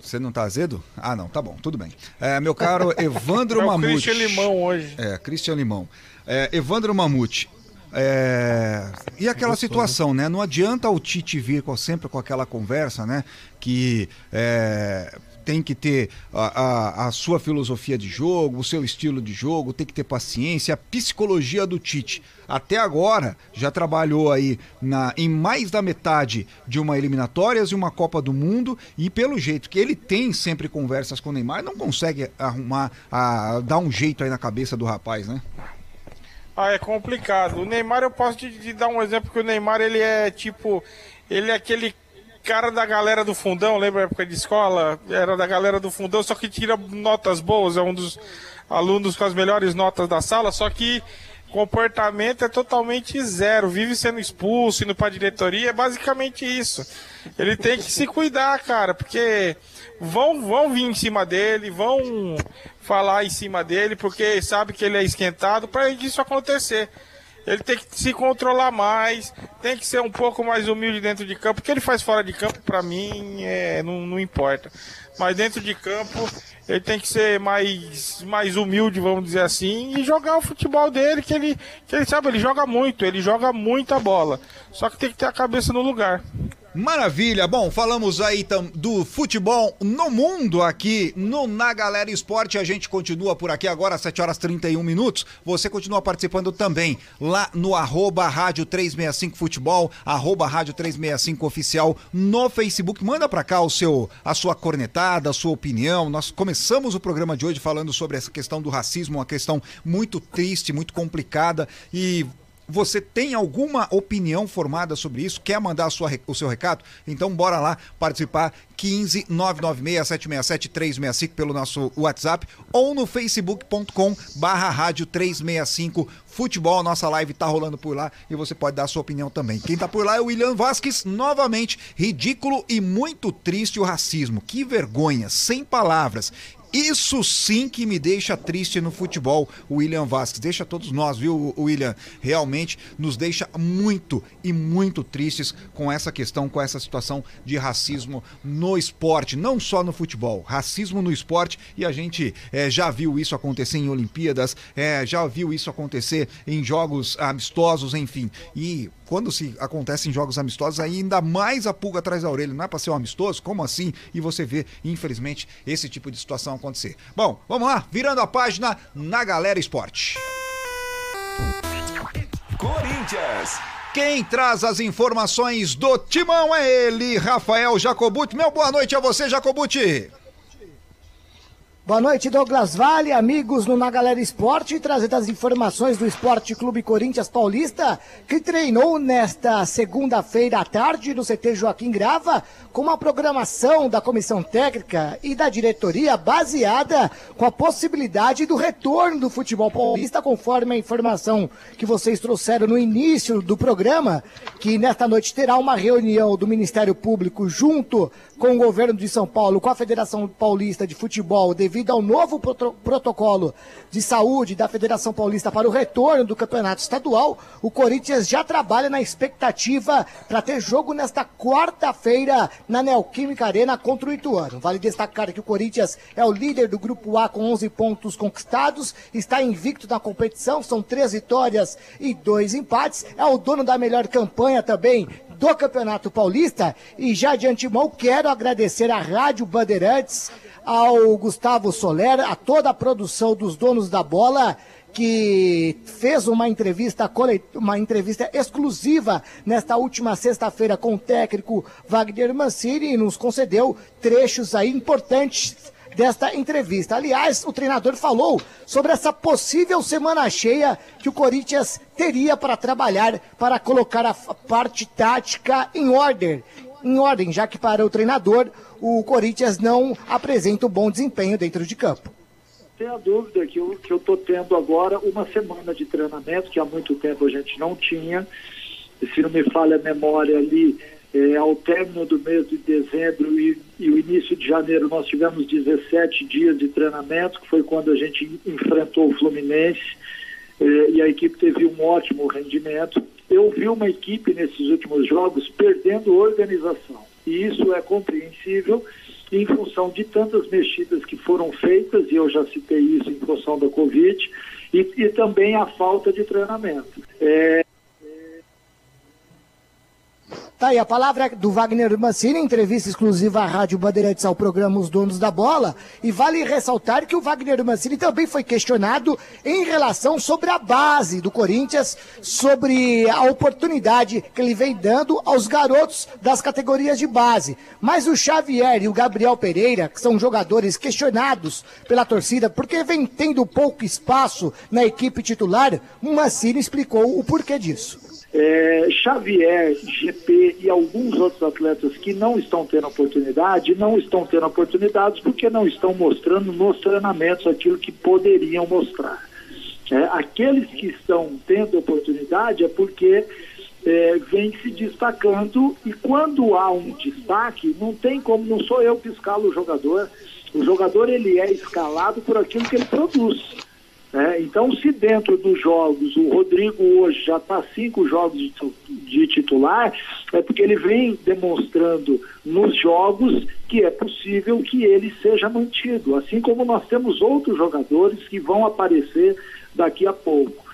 [SPEAKER 2] Você não tá azedo? Ah, não, tá bom, tudo bem. É, meu caro <laughs> Evandro é Mamute.
[SPEAKER 3] Christian Limão hoje.
[SPEAKER 2] É, Christian Limão. É, Evandro Mamute, é... E aquela situação, né? Não adianta o Tite vir com, sempre com aquela conversa, né? Que é... tem que ter a, a, a, sua filosofia de jogo, o seu estilo de jogo, tem que ter paciência, a psicologia do Tite. Até agora já trabalhou aí na, em mais da metade de uma eliminatórias e uma Copa do Mundo e pelo jeito que ele tem sempre conversas com o Neymar, não consegue arrumar, a, dar um jeito aí na cabeça do rapaz, né?
[SPEAKER 3] Ah, é complicado. O Neymar, eu posso te, te, dar um exemplo que o Neymar, ele é tipo. Ele é aquele cara da galera do fundão, lembra a época de escola? Era da galera do fundão, só que tira notas boas, é um dos alunos com as melhores notas da sala, só que comportamento é totalmente zero, vive sendo expulso, indo pra diretoria, é basicamente isso. Ele tem que se cuidar, cara, porque vão, vão vir em cima dele, vão falar em cima dele, porque sabe que ele é esquentado para isso acontecer. Ele tem que se controlar mais, tem que ser um pouco mais humilde dentro de campo. O que ele faz fora de campo, para mim, é, não, não importa. Mas dentro de campo, ele tem que ser mais, mais humilde, vamos dizer assim, e jogar o futebol dele, que ele, que ele sabe, ele joga muito, ele joga muita bola. Só que tem que ter a cabeça no lugar.
[SPEAKER 2] Maravilha. Bom, falamos aí do futebol no mundo aqui no Na Galera Esporte. A gente continua por aqui agora às 7 horas 31 minutos. Você continua participando também lá no arroba rádio 365 futebol, arroba rádio 365 oficial no Facebook. Manda pra cá o seu, a sua cornetada, a sua opinião. Nós começamos o programa de hoje falando sobre essa questão do racismo, uma questão muito triste, muito complicada e você tem alguma opinião formada sobre isso? Quer mandar sua, o seu recado? Então bora lá participar 15 996 767 365 pelo nosso WhatsApp ou no facebook.com barra rádio 365 futebol. Nossa live tá rolando por lá e você pode dar sua opinião também. Quem tá por lá é o William Vasques, novamente, ridículo e muito triste o racismo. Que vergonha, sem palavras. Isso sim que me deixa triste no futebol, William Vasquez. Deixa todos nós, viu, William? Realmente nos deixa muito e muito tristes com essa questão, com essa situação de racismo no esporte, não só no futebol, racismo no esporte. E a gente é, já viu isso acontecer em Olimpíadas, é, já viu isso acontecer em jogos amistosos, enfim. E quando se acontece em jogos amistosos, ainda mais a pulga atrás da orelha. Não é para ser um amistoso? Como assim? E você vê, infelizmente, esse tipo de situação acontecer. Bom, vamos lá, virando a página na Galera Esporte.
[SPEAKER 1] Corinthians.
[SPEAKER 2] Quem traz as informações do timão é ele, Rafael Jacobuti. Meu boa noite a você, Jacobuti.
[SPEAKER 7] Boa noite, Douglas Vale, amigos no Na Galera Esporte, trazendo as informações do Esporte Clube Corinthians Paulista, que treinou nesta segunda-feira à tarde no CT Joaquim Grava, com uma programação da comissão técnica e da diretoria baseada com a possibilidade do retorno do futebol paulista, conforme a informação que vocês trouxeram no início do programa, que nesta noite terá uma reunião do Ministério Público junto com o governo de São Paulo, com a Federação Paulista de Futebol, devido ao novo protocolo de saúde da Federação Paulista para o retorno do campeonato estadual, o Corinthians já trabalha na expectativa para ter jogo nesta quarta-feira na Neoquímica Arena contra o Ituano. Vale destacar que o Corinthians é o líder do grupo A com 11 pontos conquistados, está invicto na competição, são três vitórias e dois empates, é o dono da melhor campanha também do Campeonato Paulista. E já de antemão quero agradecer à Rádio Bandeirantes, ao Gustavo Soler, a toda a produção dos donos da bola que fez uma entrevista, uma entrevista exclusiva nesta última sexta-feira com o técnico Wagner Mancini e nos concedeu trechos aí importantes desta entrevista. Aliás, o treinador falou sobre essa possível semana cheia que o Corinthians teria para trabalhar para colocar a parte tática em ordem. Em ordem, já que para o treinador o Corinthians não apresenta um bom desempenho dentro de campo.
[SPEAKER 8] Tem a dúvida que eu estou tendo agora uma semana de treinamento, que há muito tempo a gente não tinha. Se não me falha a memória ali, é, ao término do mês de dezembro e, e, o início de janeiro, nós tivemos 17 dias de treinamento, que foi quando a gente enfrentou o Fluminense é, e a equipe teve um ótimo rendimento. Eu vi uma equipe nesses últimos jogos perdendo organização, e isso é compreensível em função de tantas mexidas que foram feitas, e eu já citei isso em função da Covid, e, e também a falta de treinamento. É,
[SPEAKER 7] Tá aí a palavra do Wagner Mancini, entrevista exclusiva à Rádio Bandeirantes ao programa Os Donos da Bola. E vale ressaltar que o Wagner Mancini também foi questionado em relação sobre a base do Corinthians, sobre a oportunidade que ele vem dando aos garotos das categorias de base. Mas o Xavier e o Gabriel Pereira, que são jogadores questionados pela torcida porque vem tendo pouco espaço na equipe titular, o Mancini explicou o porquê disso.
[SPEAKER 8] É, Xavier, GP e alguns outros atletas que não estão tendo oportunidade, não estão tendo oportunidades porque não estão mostrando nos treinamentos aquilo que poderiam mostrar. É, aqueles que estão tendo oportunidade é porque é, vem se destacando e quando há um destaque, não tem como, não sou eu que escalo o jogador, o jogador ele é escalado por aquilo que ele produz. Né? Então, se dentro dos jogos o Rodrigo hoje já está cinco jogos de, titular, é porque ele vem demonstrando nos jogos que é possível que ele seja mantido, assim como nós temos outros jogadores que vão aparecer daqui a pouco.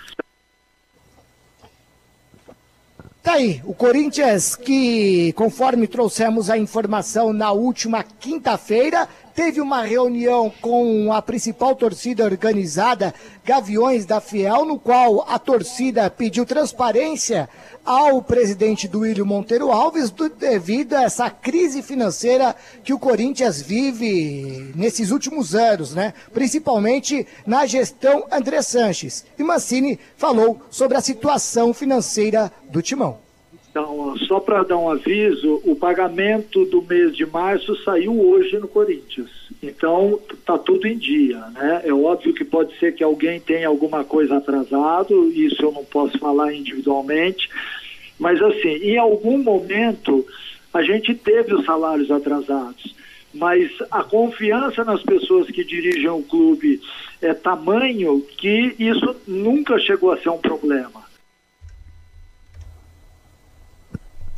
[SPEAKER 7] Tá aí, o Corinthians que, conforme trouxemos a informação na última quinta-feira, teve uma reunião com a principal torcida organizada, Gaviões da Fiel, no qual a torcida pediu transparência ao presidente Duílio Monteiro Alves do, devido a essa crise financeira que o Corinthians vive nesses últimos anos, né? Principalmente na gestão André Sanches. E Mancini falou sobre a situação financeira do Timão.
[SPEAKER 8] Então, só para dar um aviso, o pagamento do mês de março saiu hoje no Corinthians. Então, está tudo em dia, né? É óbvio que pode ser que alguém tenha alguma coisa atrasado, isso eu não posso falar individualmente, mas assim, em algum momento a gente teve os salários atrasados, mas a confiança nas pessoas que dirigem o clube é tamanho que isso nunca chegou a ser um problema.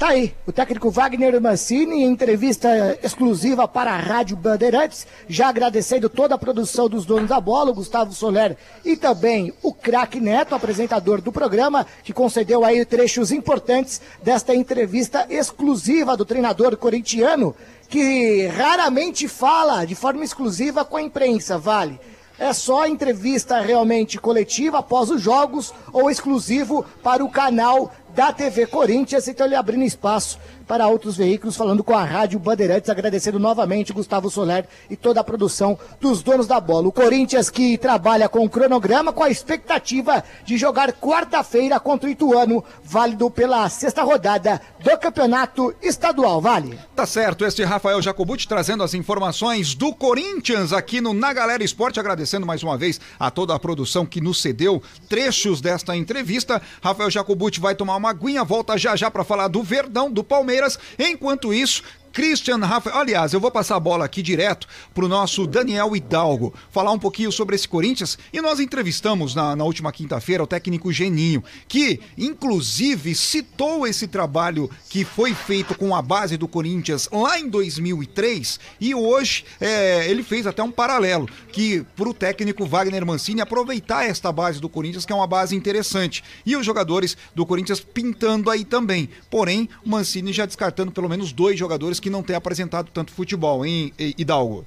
[SPEAKER 7] Tá aí, o técnico Wagner Mancini, em entrevista exclusiva para a Rádio Bandeirantes, já agradecendo toda a produção dos donos da bola, o Gustavo Soler e também o craque Neto, apresentador do programa, que concedeu aí trechos importantes desta entrevista exclusiva do treinador corintiano, que raramente fala de forma exclusiva com a imprensa, vale. É só entrevista realmente coletiva após os jogos ou exclusivo para o canal da TV Corinthians, então ele abrindo espaço para outros veículos, falando com a Rádio Bandeirantes, agradecendo novamente Gustavo Soler e toda a produção dos donos da bola. O Corinthians que trabalha com o cronograma, com a expectativa de jogar quarta-feira contra o Ituano, válido pela sexta rodada do Campeonato Estadual. Vale.
[SPEAKER 2] Tá certo, este Rafael Jacobucci trazendo as informações do Corinthians aqui no Na Galera Esporte, agradecendo mais uma vez a toda a produção que nos cedeu trechos desta entrevista. Rafael Jacobucci vai tomar uma aguinha, volta já já para falar do Verdão, do Palmeiras. Enquanto isso, Christian Rafael. Aliás, eu vou passar a bola aqui direto para o nosso Daniel Hidalgo, falar um pouquinho sobre esse Corinthians. E nós entrevistamos na, na última quinta-feira o técnico Geninho, que inclusive citou esse trabalho que foi feito com a base do Corinthians lá em 2003. E hoje é, ele fez até um paralelo, que para o técnico Wagner Mancini aproveitar esta base do Corinthians, que é uma base interessante. E os jogadores do Corinthians pintando aí também. Porém, Mancini já descartando pelo menos dois jogadores que não tem apresentado tanto futebol, hein, Hidalgo?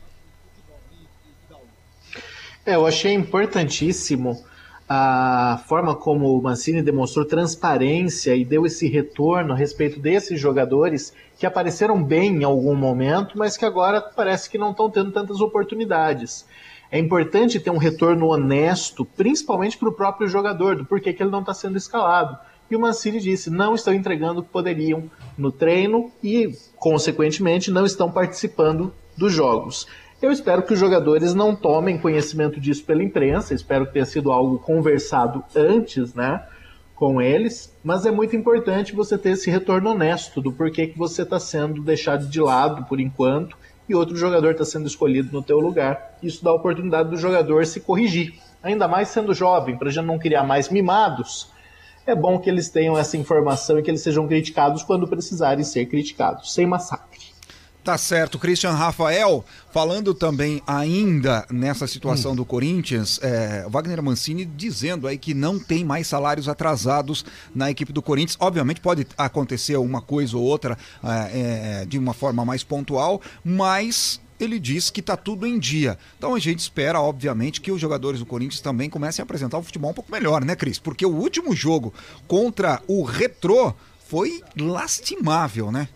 [SPEAKER 5] É, eu achei importantíssimo a forma como o Mancini demonstrou transparência e deu esse retorno a respeito desses jogadores que apareceram bem em algum momento, mas que agora parece que não estão tendo tantas oportunidades. É importante ter um retorno honesto, principalmente para o próprio jogador, do porquê que ele não está sendo escalado. E o Mancini disse: não estão entregando o que poderiam no treino e, consequentemente, não estão participando dos jogos. Eu espero que os jogadores não tomem conhecimento disso pela imprensa, espero que tenha sido algo conversado antes, né, com eles, mas é muito importante você ter esse retorno honesto do porquê que você está sendo deixado de lado por enquanto e outro jogador está sendo escolhido no teu lugar. Isso dá a oportunidade do jogador se corrigir, ainda mais sendo jovem, para já não criar mais mimados é bom que eles tenham essa informação e que eles sejam criticados quando precisarem ser criticados, sem massacre.
[SPEAKER 2] Tá certo, Christian Rafael, falando também ainda nessa situação hum. do Corinthians, é, Wagner Mancini dizendo aí que não tem mais salários atrasados na equipe do Corinthians. Obviamente pode acontecer uma coisa ou outra é, é, de uma forma mais pontual, mas ele diz que está tudo em dia. Então a gente espera, obviamente, que os jogadores do Corinthians também comecem a apresentar o futebol um pouco melhor, né, Cris? Porque o último jogo contra o Retrô foi lastimável, né?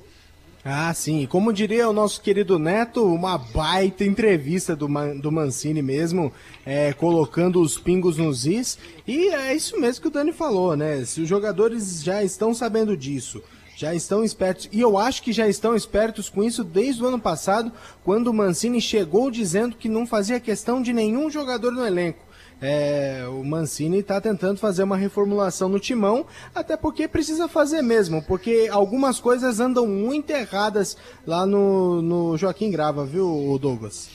[SPEAKER 6] Ah, sim. Como diria o nosso querido Neto, uma baita entrevista do, Man do Mancini mesmo, é, colocando os pingos nos is. E é isso mesmo que o Dani falou, né? Se os jogadores já estão sabendo disso, já estão espertos. E eu acho que já estão espertos com isso desde o ano passado, quando o Mancini chegou dizendo que não fazia questão de nenhum jogador no elenco. É, o Mancini está tentando fazer uma reformulação no timão, até porque precisa fazer mesmo, porque algumas coisas andam muito erradas lá no, no Joaquim Grava, viu, Douglas?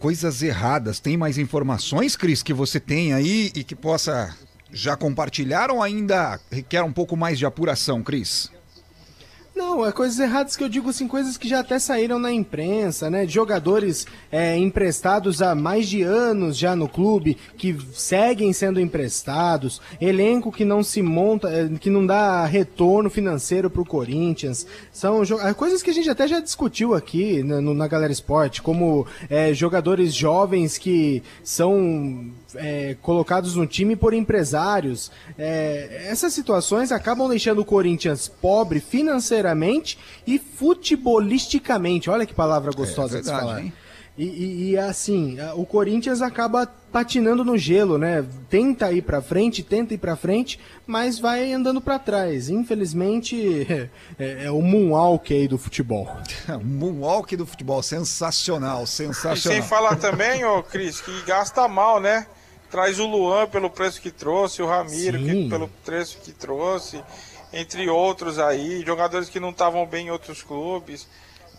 [SPEAKER 2] Coisas erradas. Tem mais informações, Cris, que você tem aí e que possa já compartilhar ou ainda requer um pouco mais de apuração, Cris?
[SPEAKER 6] Não, é coisas erradas que eu digo assim, coisas que já até saíram na imprensa, né? Jogadores é, emprestados há mais de anos já no clube, que seguem sendo emprestados, elenco que não se monta, é, que não dá retorno financeiro pro Corinthians. São é, coisas que a gente até já discutiu aqui na, no, na Galera Esporte, como é, jogadores jovens que são é, colocados no time por empresários. É, essas situações acabam deixando o Corinthians pobre financeiramente e futebolisticamente. Olha que palavra gostosa é, verdade, de se falar. Hein? E, e, e, assim, o Corinthians acaba patinando no gelo, né? Tenta ir para frente, tenta ir para frente, mas vai andando para trás. Infelizmente, <laughs> é, é, o moonwalk aí do futebol. <laughs>
[SPEAKER 2] moonwalk do futebol, sensacional, sensacional. E
[SPEAKER 3] sem falar também, ô Cris, que gasta mal, né? traz o Luan pelo preço que trouxe, o Ramiro que, pelo preço que trouxe, entre outros aí, jogadores que não estavam bem em outros clubes.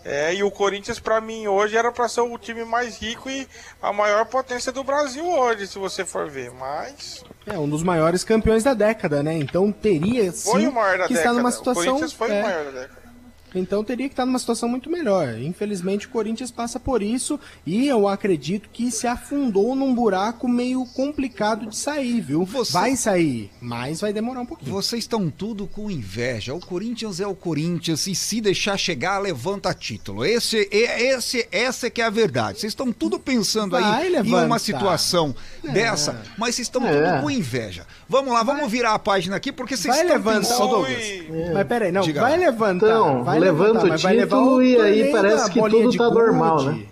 [SPEAKER 3] É, e o Corinthians, para mim, hoje era para ser o time mais rico e a maior potência do Brasil hoje, se você for ver. Mas.
[SPEAKER 6] É, um dos maiores campeões da década, né? Então teria sim
[SPEAKER 3] foi o maior da
[SPEAKER 6] que
[SPEAKER 3] década.
[SPEAKER 6] estar numa situação. O
[SPEAKER 3] Corinthians foi
[SPEAKER 6] é...
[SPEAKER 3] o maior da década.
[SPEAKER 6] Então teria que estar numa situação muito melhor. Infelizmente o Corinthians passa por isso e eu acredito que se afundou num buraco meio complicado de sair, viu?
[SPEAKER 2] Você-
[SPEAKER 6] Vai sair, mas vai demorar um pouquinho.
[SPEAKER 2] Vocês estão tudo com inveja. O Corinthians é o Corinthians e se deixar chegar, levanta título. Esse, é- esse, essa é que é a verdade. Vocês estão tudo pensando aí
[SPEAKER 6] Vai
[SPEAKER 2] em
[SPEAKER 6] levantar.
[SPEAKER 2] uma situação dessa, mas vocês estão
[SPEAKER 5] É.
[SPEAKER 2] tudo com inveja. Vamos lá, vamos virar a página aqui porque vocês
[SPEAKER 6] Vai
[SPEAKER 2] estão
[SPEAKER 6] levantar,
[SPEAKER 2] pensando...
[SPEAKER 6] Douglas. Mas peraí, não,
[SPEAKER 2] Diga
[SPEAKER 6] vai
[SPEAKER 2] lá.
[SPEAKER 6] levantar.
[SPEAKER 5] Então,
[SPEAKER 6] vai
[SPEAKER 5] levanta o
[SPEAKER 6] mas vai levar
[SPEAKER 5] título e aí parece que tudo tá
[SPEAKER 6] gude.
[SPEAKER 5] normal, né?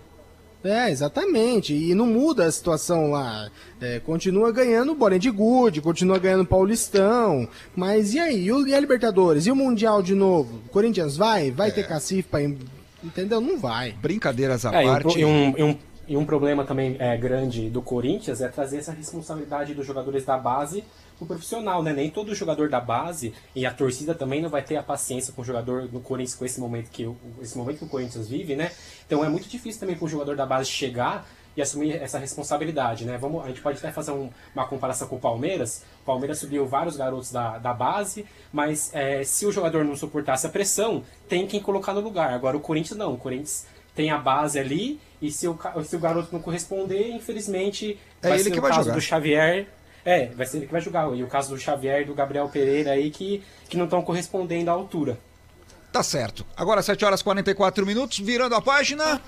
[SPEAKER 6] É, exatamente. E não muda a situação lá. É, continua ganhando bolinha de gude, continua ganhando Paulistão. Mas e aí? E, o- e a Libertadores? E o Mundial de novo? O Corinthians vai? Vai
[SPEAKER 2] É.
[SPEAKER 6] ter cacife pra. Entendeu? Não vai.
[SPEAKER 2] Brincadeiras à
[SPEAKER 4] É, e um,
[SPEAKER 2] parte.
[SPEAKER 4] e um- e um- e um problema também é, grande do Corinthians é trazer essa responsabilidade dos jogadores da base pro profissional, né? Nem todo jogador da base e a torcida também não vai ter a paciência com o jogador do Corinthians com esse momento que esse momento que o Corinthians vive, né? Então é muito difícil também para o jogador da base chegar e assumir essa responsabilidade, né? Vamos, a gente pode até fazer um- uma comparação com o Palmeiras. O Palmeiras subiu vários garotos da, da base, mas é, se o jogador não suportar essa pressão, tem quem colocar no lugar. Agora o Corinthians não, o Corinthians tem a base ali e se o, se o garoto não corresponder, infelizmente
[SPEAKER 2] É
[SPEAKER 4] vai
[SPEAKER 2] ele
[SPEAKER 4] ser
[SPEAKER 2] que
[SPEAKER 4] o
[SPEAKER 2] vai
[SPEAKER 4] caso
[SPEAKER 2] jogar.
[SPEAKER 4] do Xavier. É, vai ser ele que vai jogar. E o caso do Xavier e do Gabriel Pereira aí que, que não estão correspondendo à altura.
[SPEAKER 2] Tá certo. Agora 7 horas e 44 minutos, virando a página.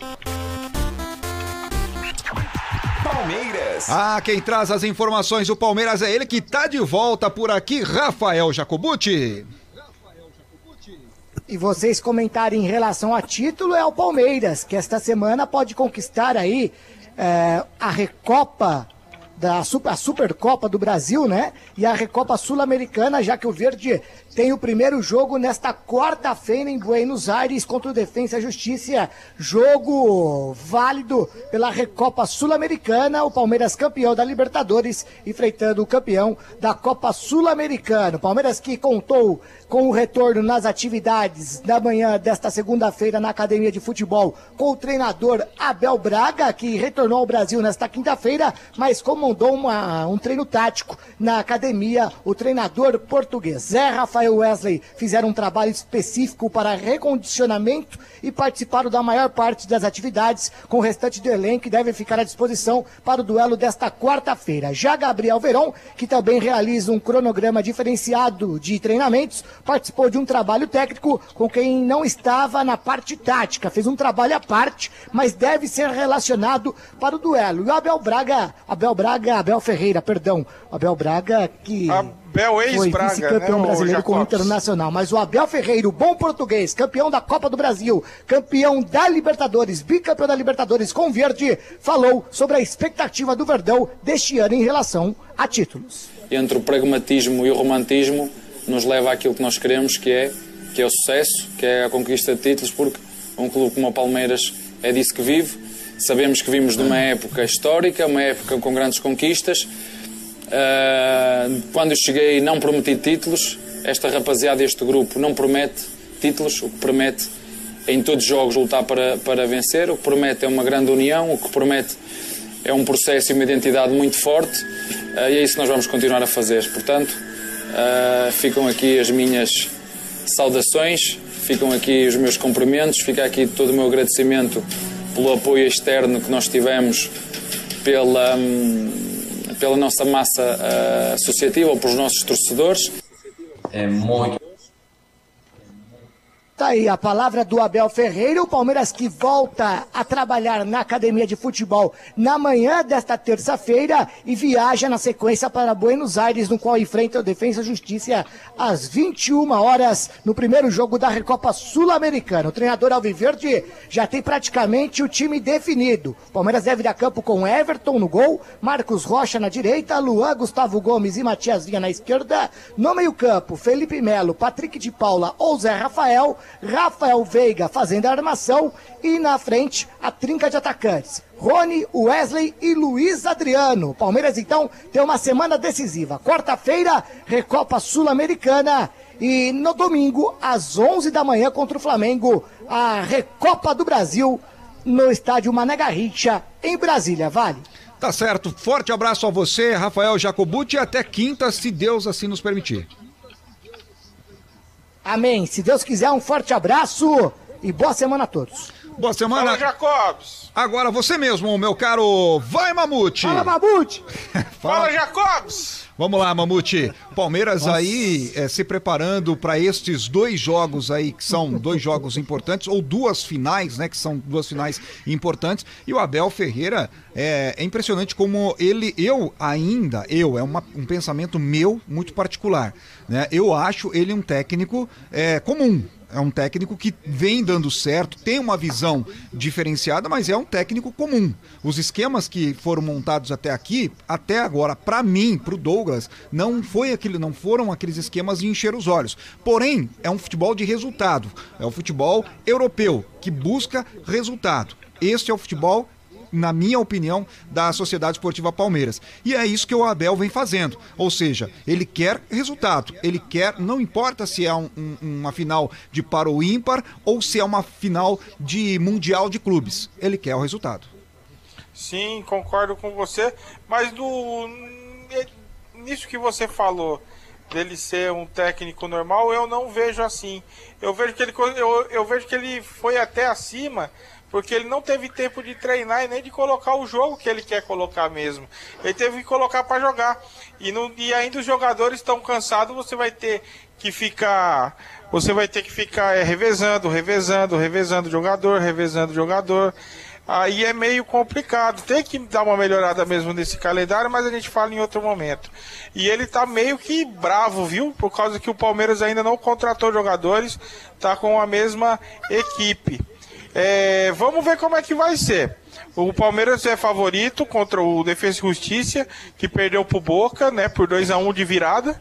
[SPEAKER 1] Palmeiras.
[SPEAKER 2] Ah, quem traz as informações do Palmeiras é ele que tá de volta por aqui, Rafael Jacobuti.
[SPEAKER 7] E vocês comentarem em relação a título é o Palmeiras, que esta semana pode conquistar aí é, a Recopa da Super, a Supercopa do Brasil, né? E a Recopa Sul-Americana, já que o Verde tem o primeiro jogo nesta quarta-feira em Buenos Aires contra o Defensa e Justiça. Jogo válido pela Recopa Sul-Americana, o Palmeiras campeão da Libertadores, enfrentando o campeão da Copa Sul-Americana. O Palmeiras que contou com o retorno nas atividades da manhã desta segunda-feira na Academia de Futebol com o treinador Abel Braga, que retornou ao Brasil nesta quinta-feira, mas comandou uma- um treino tático na academia, o treinador português. Zé Rafael Wesley fizeram um trabalho específico para recondicionamento e participaram da maior parte das atividades, com o restante do elenco e devem ficar à disposição para o duelo desta quarta-feira. Já Gabriel Verón, que também realiza um cronograma diferenciado de treinamentos, participou de um trabalho técnico com quem não estava na parte tática, fez um trabalho à parte, mas deve ser relacionado para o duelo. E o Abel Braga, Abel Braga, Abel Ferreira, perdão, Abel Braga que
[SPEAKER 3] Abel
[SPEAKER 7] foi
[SPEAKER 3] ex-Braga,
[SPEAKER 7] vice-campeão
[SPEAKER 3] né, o
[SPEAKER 7] brasileiro com o? Internacional, mas o Abel Ferreira, o bom português, campeão da Copa do Brasil, campeão da Libertadores, bicampeão da Libertadores com Verde, falou sobre a expectativa do Verdão deste ano em relação a títulos.
[SPEAKER 9] entre o pragmatismo e o romantismo nos leva àquilo que nós queremos, que é, que é o sucesso, que é a conquista de títulos, porque um clube como o Palmeiras é disso que vive. Sabemos que vimos de uma época histórica, uma época com grandes conquistas. Ah, quando eu cheguei não prometi títulos, esta rapaziada, este grupo não promete títulos, o que promete em todos os jogos lutar para, para vencer, o que promete é uma grande união, o que promete é um processo e uma identidade muito forte. Ah, e é isso que nós vamos continuar a fazer. Portanto, ah, ficam aqui as minhas saudações, ficam aqui os meus cumprimentos, fica aqui todo o meu agradecimento pelo apoio externo que nós tivemos pela, hum, pela nossa massa ah, associativa ou pelos nossos torcedores.
[SPEAKER 10] É muito
[SPEAKER 7] Tá aí a palavra do Abel Ferreira, o Palmeiras que volta a trabalhar na academia de futebol na manhã desta terça-feira e viaja na sequência para Buenos Aires, no qual enfrenta o Defensa Justiça às 21 horas no primeiro jogo da Recopa Sul-Americana. O treinador Alviverde já tem praticamente o time definido. O Palmeiras deve ir a campo com Everton no gol, Marcos Rocha na direita, Luan, Gustavo Gomes e Matias Vinha na esquerda. No meio-campo, Felipe Melo, Patrick de Paula ou Zé Rafael. Rafael Veiga fazendo a armação e na frente a trinca de atacantes. Rony, Wesley e Luiz Adriano. Palmeiras então tem uma semana decisiva. Quarta-feira, Recopa Sul-Americana e no domingo às 11 da manhã contra o Flamengo, a Recopa do Brasil no estádio Mané Garrincha em Brasília, vale.
[SPEAKER 2] Tá certo. Forte abraço a você, Rafael Jacobuti, e até quinta, se Deus assim nos permitir.
[SPEAKER 7] Amém. Se Deus quiser, um forte abraço e boa semana a todos.
[SPEAKER 2] Boa semana.
[SPEAKER 3] Fala, Jacobs.
[SPEAKER 2] Agora você mesmo, meu caro. Vai, Mamute!
[SPEAKER 7] Fala, Mamute! <laughs>
[SPEAKER 3] Fala, Jacobs.
[SPEAKER 2] Vamos lá, Mamute. Palmeiras aí é, se preparando para estes dois jogos aí, que são dois jogos importantes, ou duas finais, né? Que são duas finais importantes. E o Abel Ferreira é, é impressionante como ele, eu ainda, eu, é uma, um pensamento meu muito particular. Né? Eu acho ele um técnico é, comum. É um técnico que vem dando certo, tem uma visão diferenciada, mas é um técnico comum. Os esquemas que foram montados até aqui, até agora, para mim, para o Douglas, não foi aquele, não foram aqueles esquemas de encher os olhos. Porém, é um futebol de resultado. É o futebol europeu que busca resultado. Este é o futebol na minha opinião, da Sociedade Esportiva Palmeiras. E é isso que o Abel vem fazendo. Ou seja, ele quer resultado. Ele quer, não importa se é um, um, uma final de para ou ímpar ou se é uma final de Mundial de Clubes. Ele quer o resultado.
[SPEAKER 3] Sim, concordo com você. Mas do nisso que você falou dele ser um técnico normal, eu não vejo assim. Eu vejo que ele, eu, eu vejo que ele foi até acima porque ele não teve tempo de treinar e nem de colocar o jogo que ele quer colocar mesmo. Ele teve que colocar para jogar. E, e ainda os jogadores estão cansados, você vai ter que ficar. Você vai ter que ficar é, revezando, revezando, revezando jogador, revezando jogador. Aí é meio complicado. Tem que dar uma melhorada mesmo nesse calendário, mas a gente fala em outro momento. E ele tá meio que bravo, viu? Por causa que o Palmeiras ainda não contratou jogadores, tá com a mesma equipe. É, vamos ver como é que vai ser. O Palmeiras é favorito contra o Defesa e Justiça, que perdeu pro Boca, né, por 2 a 1 um de virada.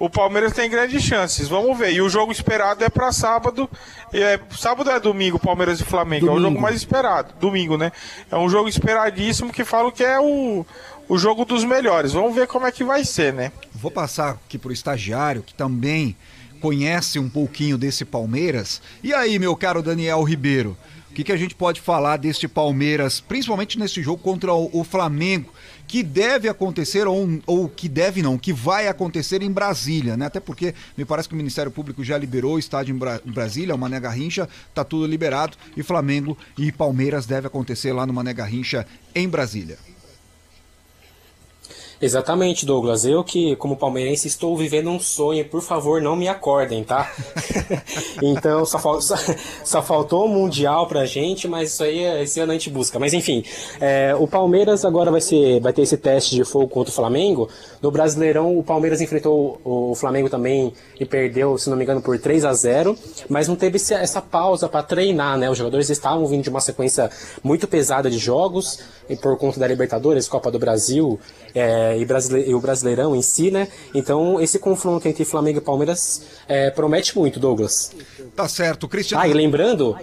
[SPEAKER 3] O Palmeiras tem grandes chances, vamos ver. E o jogo esperado é para sábado. É, sábado é domingo, Palmeiras e Flamengo. Domingo. É o jogo mais esperado. Domingo, né? É um jogo esperadíssimo que falam que é o, o jogo dos melhores. Vamos ver como é que vai ser, né?
[SPEAKER 2] Vou passar aqui pro estagiário, que também conhece um pouquinho desse Palmeiras. E aí, meu caro Daniel Ribeiro, o que, que a gente pode falar deste Palmeiras, principalmente nesse jogo contra o, o Flamengo, que deve acontecer, ou, ou que deve não, que vai acontecer em Brasília, né? Até porque me parece que o Ministério Público já liberou o estádio em, Bra em Brasília, o Mané Garrincha, tá tudo liberado, e Flamengo e Palmeiras deve acontecer lá no Mané Garrincha em Brasília.
[SPEAKER 4] Exatamente, Douglas. Eu que, como palmeirense, estou vivendo um sonho. Por favor, não me acordem, tá? <laughs> então, só, fal só, faltou o Mundial pra gente, mas isso aí esse ano a gente busca. Mas enfim, é, o Palmeiras agora vai, ser, vai ter esse teste de fogo contra o Flamengo. No Brasileirão, o Palmeiras enfrentou o Flamengo também e perdeu, se não me engano, por 3 a 0 mas não teve essa pausa para treinar, né? Os jogadores estavam vindo de uma sequência muito pesada de jogos, por conta da Libertadores, Copa do Brasil. É, e, brasile e, o Brasileirão em si, né? Então esse confronto entre Flamengo e Palmeiras é, promete muito, Douglas.
[SPEAKER 2] Tá certo, Cristiano.
[SPEAKER 4] Ah, e lembrando.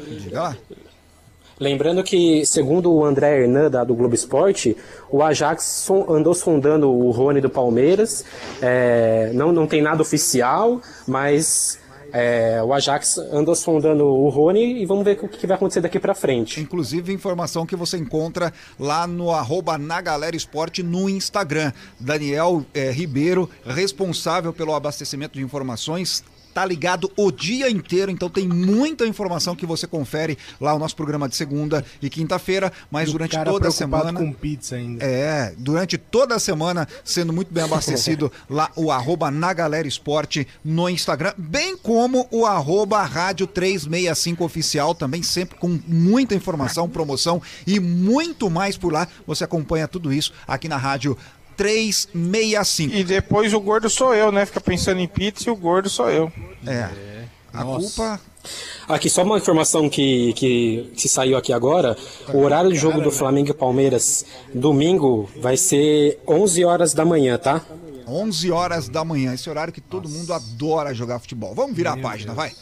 [SPEAKER 4] Lembrando que, segundo o André Hernan, da, do Globo Esporte, o Ajax andou sondando o Rony do Palmeiras. É, não, não tem nada oficial, mas é, o Ajax andou sondando o Rony e vamos ver o que vai acontecer daqui para frente.
[SPEAKER 2] Inclusive, informação que você encontra lá no arroba na Galera Esporte no Instagram. Daniel é, Ribeiro, responsável pelo abastecimento de informações, tá ligado o dia inteiro, então tem muita informação que você confere lá no nosso programa de segunda e quinta-feira, mas durante toda a semana.
[SPEAKER 6] com pizza ainda.
[SPEAKER 2] É, durante toda a semana, sendo muito bem abastecido <laughs> lá o arroba na Galera Esporte no Instagram, bem como o arroba Rádio 365 Oficial, também sempre com muita informação, promoção e muito mais por lá. Você acompanha tudo isso aqui na Rádio 365.
[SPEAKER 3] E depois o gordo sou eu, né? Fica pensando em pizza e o gordo sou eu.
[SPEAKER 2] É. A Nossa. culpa.
[SPEAKER 4] Aqui, só uma informação que, que se saiu aqui agora: o horário de jogo do Flamengo e Palmeiras, domingo, vai ser 11 horas da manhã, tá?
[SPEAKER 2] 11 horas da manhã, esse horário que todo Nossa. mundo adora jogar futebol. Vamos virar Meu a página, Deus. vai.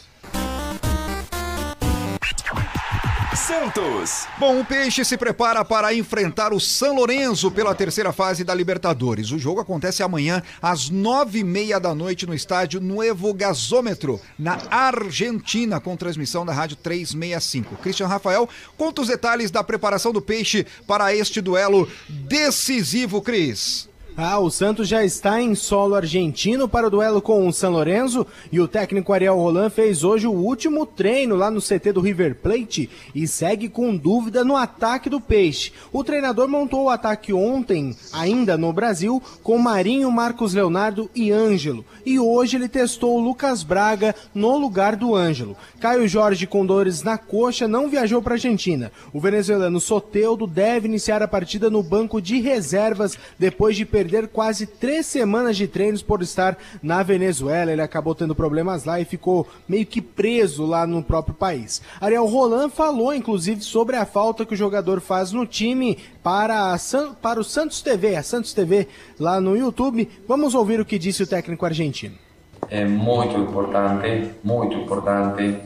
[SPEAKER 1] Santos.
[SPEAKER 2] Bom, o Peixe se prepara para enfrentar o São Lourenço pela terceira fase da Libertadores. O jogo acontece amanhã às nove e meia da noite no estádio Nuevo Gasômetro, na Argentina, com transmissão da Rádio 365. Christian Rafael conta os detalhes da preparação do Peixe para este duelo decisivo, Cris.
[SPEAKER 6] Ah, o Santos já está em solo argentino para o duelo com o San Lorenzo e o técnico Ariel Roland fez hoje o último treino lá no CT do River Plate e segue com dúvida no ataque do Peixe. O treinador montou o ataque ontem, ainda no Brasil, com Marinho, Marcos Leonardo e Ângelo. E hoje ele testou o Lucas Braga no lugar do Ângelo. Caio Jorge com dores na coxa não viajou para a Argentina. O venezuelano Soteudo deve iniciar a partida no banco de reservas depois de perder perder quase três semanas de treinos por estar na Venezuela. Ele acabou tendo problemas lá e ficou meio que preso lá no próprio país. Ariel Roland falou, inclusive, sobre a falta que o jogador faz no time para, para o Santos TV, a Santos TV lá no YouTube. Vamos ouvir o que disse o técnico argentino.
[SPEAKER 10] É muito importante, muito importante.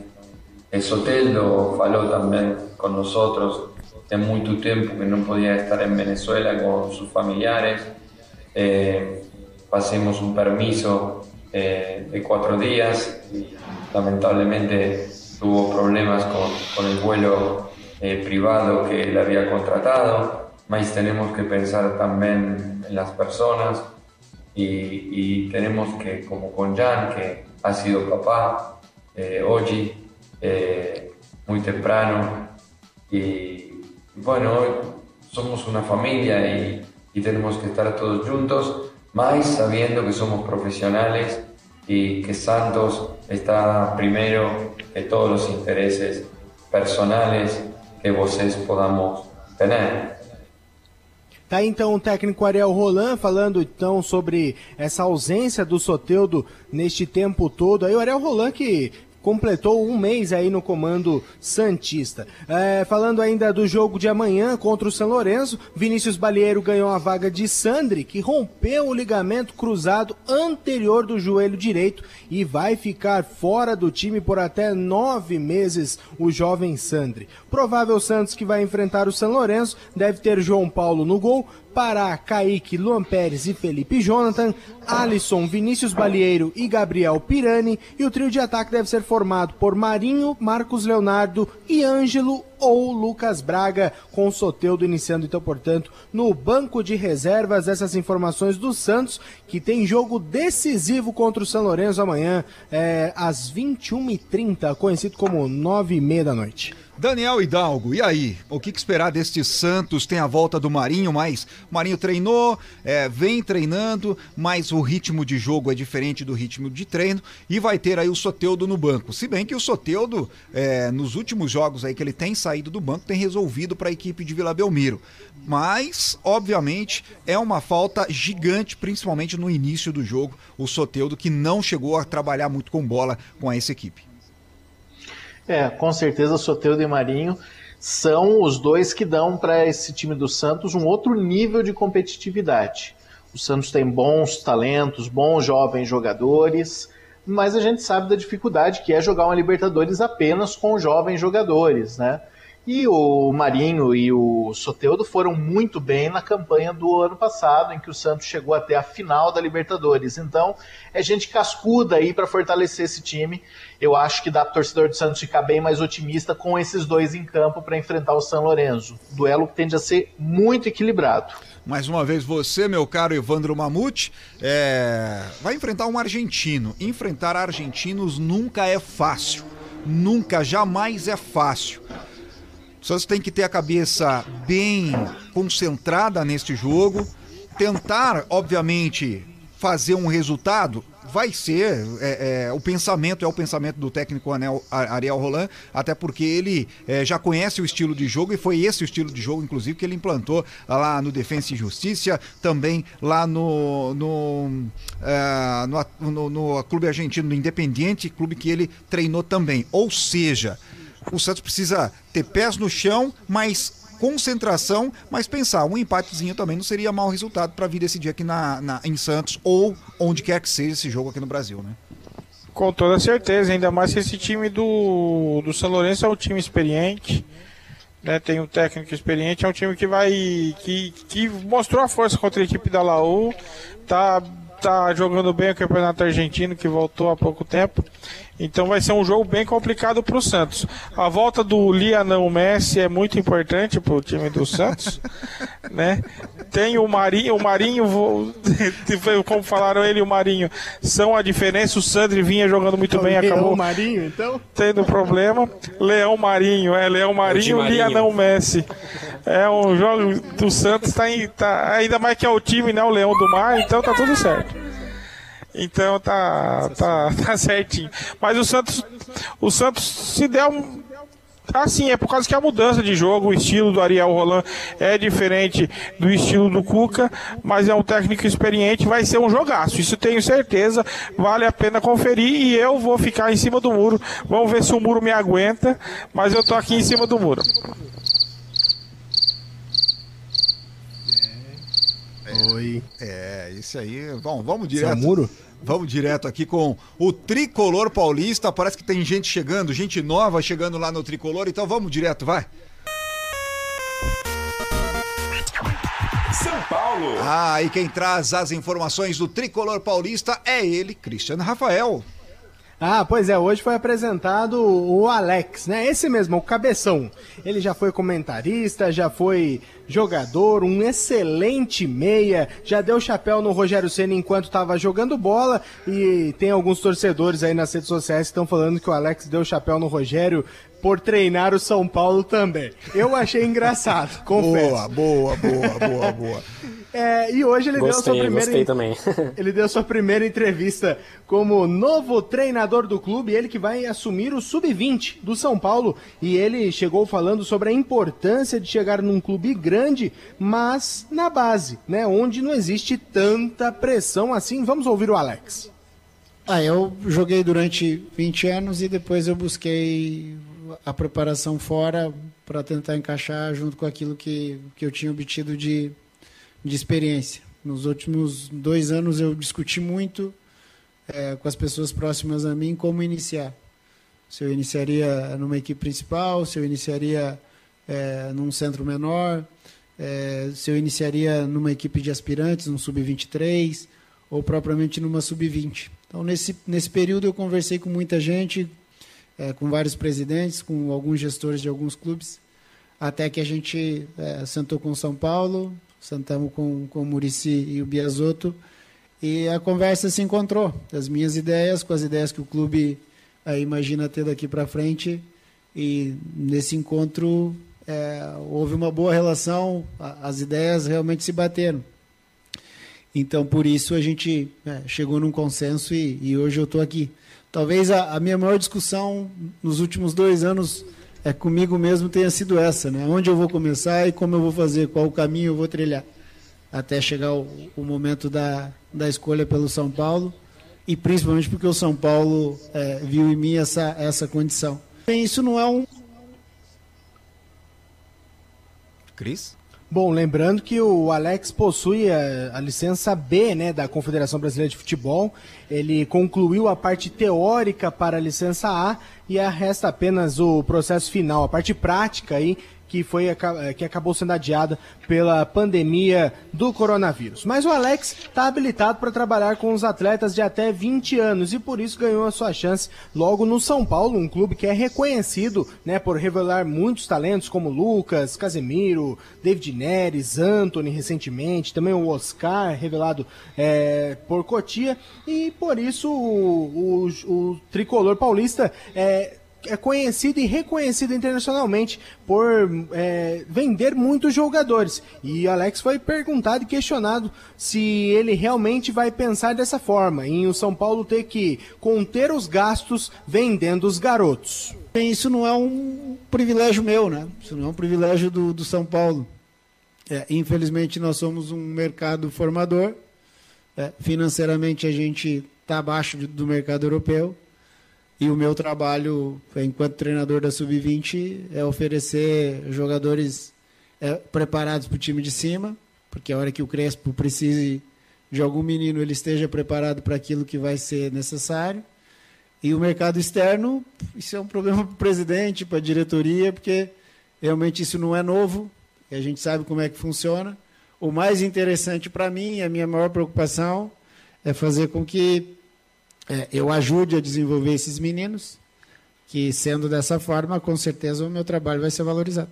[SPEAKER 10] El Soteldo falou também com nós. Tem muito tempo que não podia estar em Venezuela com seus familiares. Eh, pasemos un permiso eh, de cuatro días. Y lamentablemente tuvo problemas con, con el vuelo eh, privado que él había contratado, mas tenemos que pensar también en las personas y, y tenemos que, como con Jan, que ha sido papá eh, hoy, eh, muy temprano, y bueno, somos una familia y y tenemos que estar todos juntos, más sabiendo que somos profesionales y que Santos está primero que todos los intereses personales que vocês podamos ter.
[SPEAKER 6] Tá então o técnico Ariel Roland falando então sobre essa ausência do Soteudo neste tempo todo. Aí o Ariel Roland que completou um mês aí no comando Santista. É, falando ainda do jogo de amanhã contra o São Lourenço, Vinícius Balieiro ganhou a vaga de Sandri, que rompeu o ligamento cruzado anterior do joelho direito e vai ficar fora do time por até nove meses, o jovem Sandri. Provável Santos que vai enfrentar o São Lourenço deve ter João Paulo no gol, Pará, Kaique, Luan Pérez e Felipe Jonathan, Alisson, Vinícius Balieiro e Gabriel Pirani, e o trio de ataque deve ser formado por Marinho, Marcos Leonardo e Ângelo ou Lucas Braga, com o Soteudo iniciando então, portanto, no banco de reservas. Essas informações do Santos, que tem jogo decisivo contra o São Lourenço amanhã, é, às 21h30, conhecido como 9h30 da noite.
[SPEAKER 2] Daniel Hidalgo, e aí? O que, que, esperar deste Santos? Tem a volta do Marinho, mas Marinho treinou, é, vem treinando, mas o ritmo de jogo é diferente do ritmo de treino e vai ter aí o Soteudo no banco. Se bem que o Soteudo, é, nos últimos jogos aí que ele tem saído do banco, tem resolvido para a equipe de Vila Belmiro. Mas, obviamente, é uma falta gigante, principalmente no início do jogo, o Soteudo que não chegou a trabalhar muito com bola com essa equipe.
[SPEAKER 5] É, com certeza Soteudo e Marinho são os dois que dão para esse time do Santos um outro nível de competitividade. O Santos tem bons talentos, bons jovens jogadores, mas a gente sabe da dificuldade que é jogar uma Libertadores apenas com jovens jogadores, né? E o Marinho e o Soteudo foram muito bem na campanha do ano passado, em que o Santos chegou até a final da Libertadores. Então, é gente cascuda aí para fortalecer esse time. Eu acho que dá para torcedor do Santos ficar bem mais otimista com esses dois em campo para enfrentar o São Lourenço. Duelo que tende a ser muito equilibrado.
[SPEAKER 2] Mais uma vez você, meu caro Evandro Mamute, é... vai enfrentar um argentino. Enfrentar argentinos nunca é fácil. Nunca, jamais é fácil. O Santos tem que ter a cabeça bem concentrada neste jogo, tentar, obviamente, fazer um resultado. Vai ser é, é, o pensamento é o pensamento do técnico Anel, Ariel Roland, até porque ele é, já conhece o estilo de jogo e foi esse o estilo de jogo, inclusive, que ele implantou lá no Defensa e Justiça, também lá no no, é, no, no, no clube argentino do Independiente, clube que ele treinou também. Ou seja, o Santos precisa ter pés no chão, mas concentração, mas pensar, um empatezinho também não seria mau resultado para vir decidir aqui na, na, em Santos ou onde quer que seja esse jogo aqui no Brasil, né?
[SPEAKER 3] Com toda certeza, ainda mais que esse time do, do São Lourenço é um time experiente, né? Tem um técnico experiente, é um time que vai. que, que mostrou a força contra a equipe da Laú, tá tá jogando bem o Campeonato Argentino, que voltou há pouco tempo. Então vai ser um jogo bem complicado para o Santos. A volta do Lianão Messi é muito importante para o time do Santos, né? Tem o Marinho, o Marinho, <laughs> como falaram ele e o Marinho, são a diferença. O Sandri vinha jogando muito
[SPEAKER 6] É o
[SPEAKER 3] bem,
[SPEAKER 6] Leão
[SPEAKER 3] acabou
[SPEAKER 6] Marinho, então?
[SPEAKER 3] tendo problema. Leão Marinho, é Leão Marinho,
[SPEAKER 4] Marinho.
[SPEAKER 3] Lianão Messi. É um jogo do Santos, tá, em- tá- ainda mais que é o time, né? O Leão do Mar, então tá tudo certo. Então tá, tá, tá certinho. Mas o Santos, o Santos se der um. Assim, é por causa que a mudança de jogo, o estilo do Ariel Roland é diferente do estilo do Cuca, mas é um técnico experiente, vai ser um jogaço. Isso tenho certeza, vale a pena conferir e eu vou ficar em cima do muro. Vamos ver se o muro me aguenta, mas eu tô aqui em cima do muro.
[SPEAKER 6] Oi.
[SPEAKER 2] É, isso aí. Bom, vamos
[SPEAKER 6] Esse é o
[SPEAKER 2] direto.
[SPEAKER 6] muro?
[SPEAKER 2] Vamos direto aqui com o Tricolor Paulista. Parece que tem gente chegando, gente nova chegando lá no Tricolor. Então vamos direto, vai.
[SPEAKER 1] São Paulo.
[SPEAKER 2] Ah, e quem traz as informações do Tricolor Paulista é ele, Cristiano Rafael.
[SPEAKER 6] Ah, pois é, hoje foi apresentado o Alex, né? Esse mesmo, o Cabeção. Ele já foi comentarista, já foi jogador, um excelente meia, já deu chapéu no Rogério Ceni enquanto estava jogando bola e tem alguns torcedores aí nas redes sociais que estão falando que o Alex deu chapéu no Rogério por treinar o São Paulo também. Eu achei engraçado, <laughs> confesso.
[SPEAKER 2] Boa, boa, boa, boa, boa.
[SPEAKER 6] É, e hoje ele deu a sua
[SPEAKER 4] Gostei,
[SPEAKER 6] primeira.
[SPEAKER 4] gostei também. <laughs>
[SPEAKER 6] Ele deu sua primeira entrevista como novo treinador do clube, ele que vai assumir o sub-20 do São Paulo. E ele chegou falando sobre a importância de chegar num clube grande, mas na base, né? Onde não existe tanta pressão assim. Vamos ouvir o Alex.
[SPEAKER 11] Ah, eu joguei durante 20 anos e depois eu busquei a preparação fora para tentar encaixar junto com aquilo que, que eu tinha obtido de, de experiência. Nos últimos dois anos eu discuti muito eh, com as pessoas próximas a mim como iniciar. Se eu iniciaria numa equipe principal, se eu iniciaria eh, num centro menor, eh, se eu iniciaria numa equipe de aspirantes, num sub-23 ou propriamente numa sub-20. Então, nesse, nesse período, eu conversei com muita gente, eh, com vários presidentes, com alguns gestores de alguns clubes, até que a gente eh, sentou com São Paulo, sentamos com, com o Murici e o Biasotto, e a conversa se encontrou. As minhas ideias com as ideias que o clube eh, imagina ter daqui para frente, e nesse encontro eh, houve uma boa relação, as ideias realmente se bateram. Então, por isso, a gente é, chegou num consenso e, e hoje eu estou aqui. Talvez a, a minha maior discussão nos últimos dois anos é comigo mesmo tenha sido essa, né? Onde eu vou começar e como eu vou fazer, qual o caminho eu vou trilhar. Até chegar o, o momento da, da escolha pelo São Paulo e principalmente porque o São Paulo é, viu em mim essa, essa condição. Bem, Isso não é um,
[SPEAKER 2] Cris?
[SPEAKER 6] Bom, lembrando que o Alex possui a, a licença B, né, da Confederação Brasileira de Futebol. Ele concluiu a parte teórica para a licença A e resta apenas o processo final, a parte prática aí que foi aca- que acabou sendo adiada pela pandemia do coronavírus. Mas o Alex está habilitado para trabalhar com os atletas de até 20 anos e por isso ganhou a sua chance logo no São Paulo, um clube que é reconhecido, né, por revelar muitos talentos como Lucas, Casemiro, David Neres, Anthony recentemente, também o Oscar revelado é, por Cotia e por isso o, o- o tricolor paulista é é conhecido e reconhecido internacionalmente por é, vender muitos jogadores. E Alex foi perguntado e questionado se ele realmente vai pensar dessa forma, em o São Paulo ter que conter os gastos vendendo os garotos.
[SPEAKER 11] Bem, isso não é um privilégio meu, né? Isso não é um privilégio do, do São Paulo. É, infelizmente, nós somos um mercado formador. É, financeiramente, a gente está abaixo do mercado europeu. E o meu trabalho, enquanto treinador da Sub-20, é oferecer jogadores é, preparados para o time de cima, porque a hora que o Crespo precise de algum menino, ele esteja preparado para aquilo que vai ser necessário. E o mercado externo, isso é um problema para o presidente, para a diretoria, porque realmente isso não é novo, e a gente sabe como é que funciona. O mais interessante para mim, a minha maior preocupação, é fazer com que é, eu ajude a desenvolver esses meninos, que sendo dessa forma, com certeza o meu trabalho vai ser valorizado.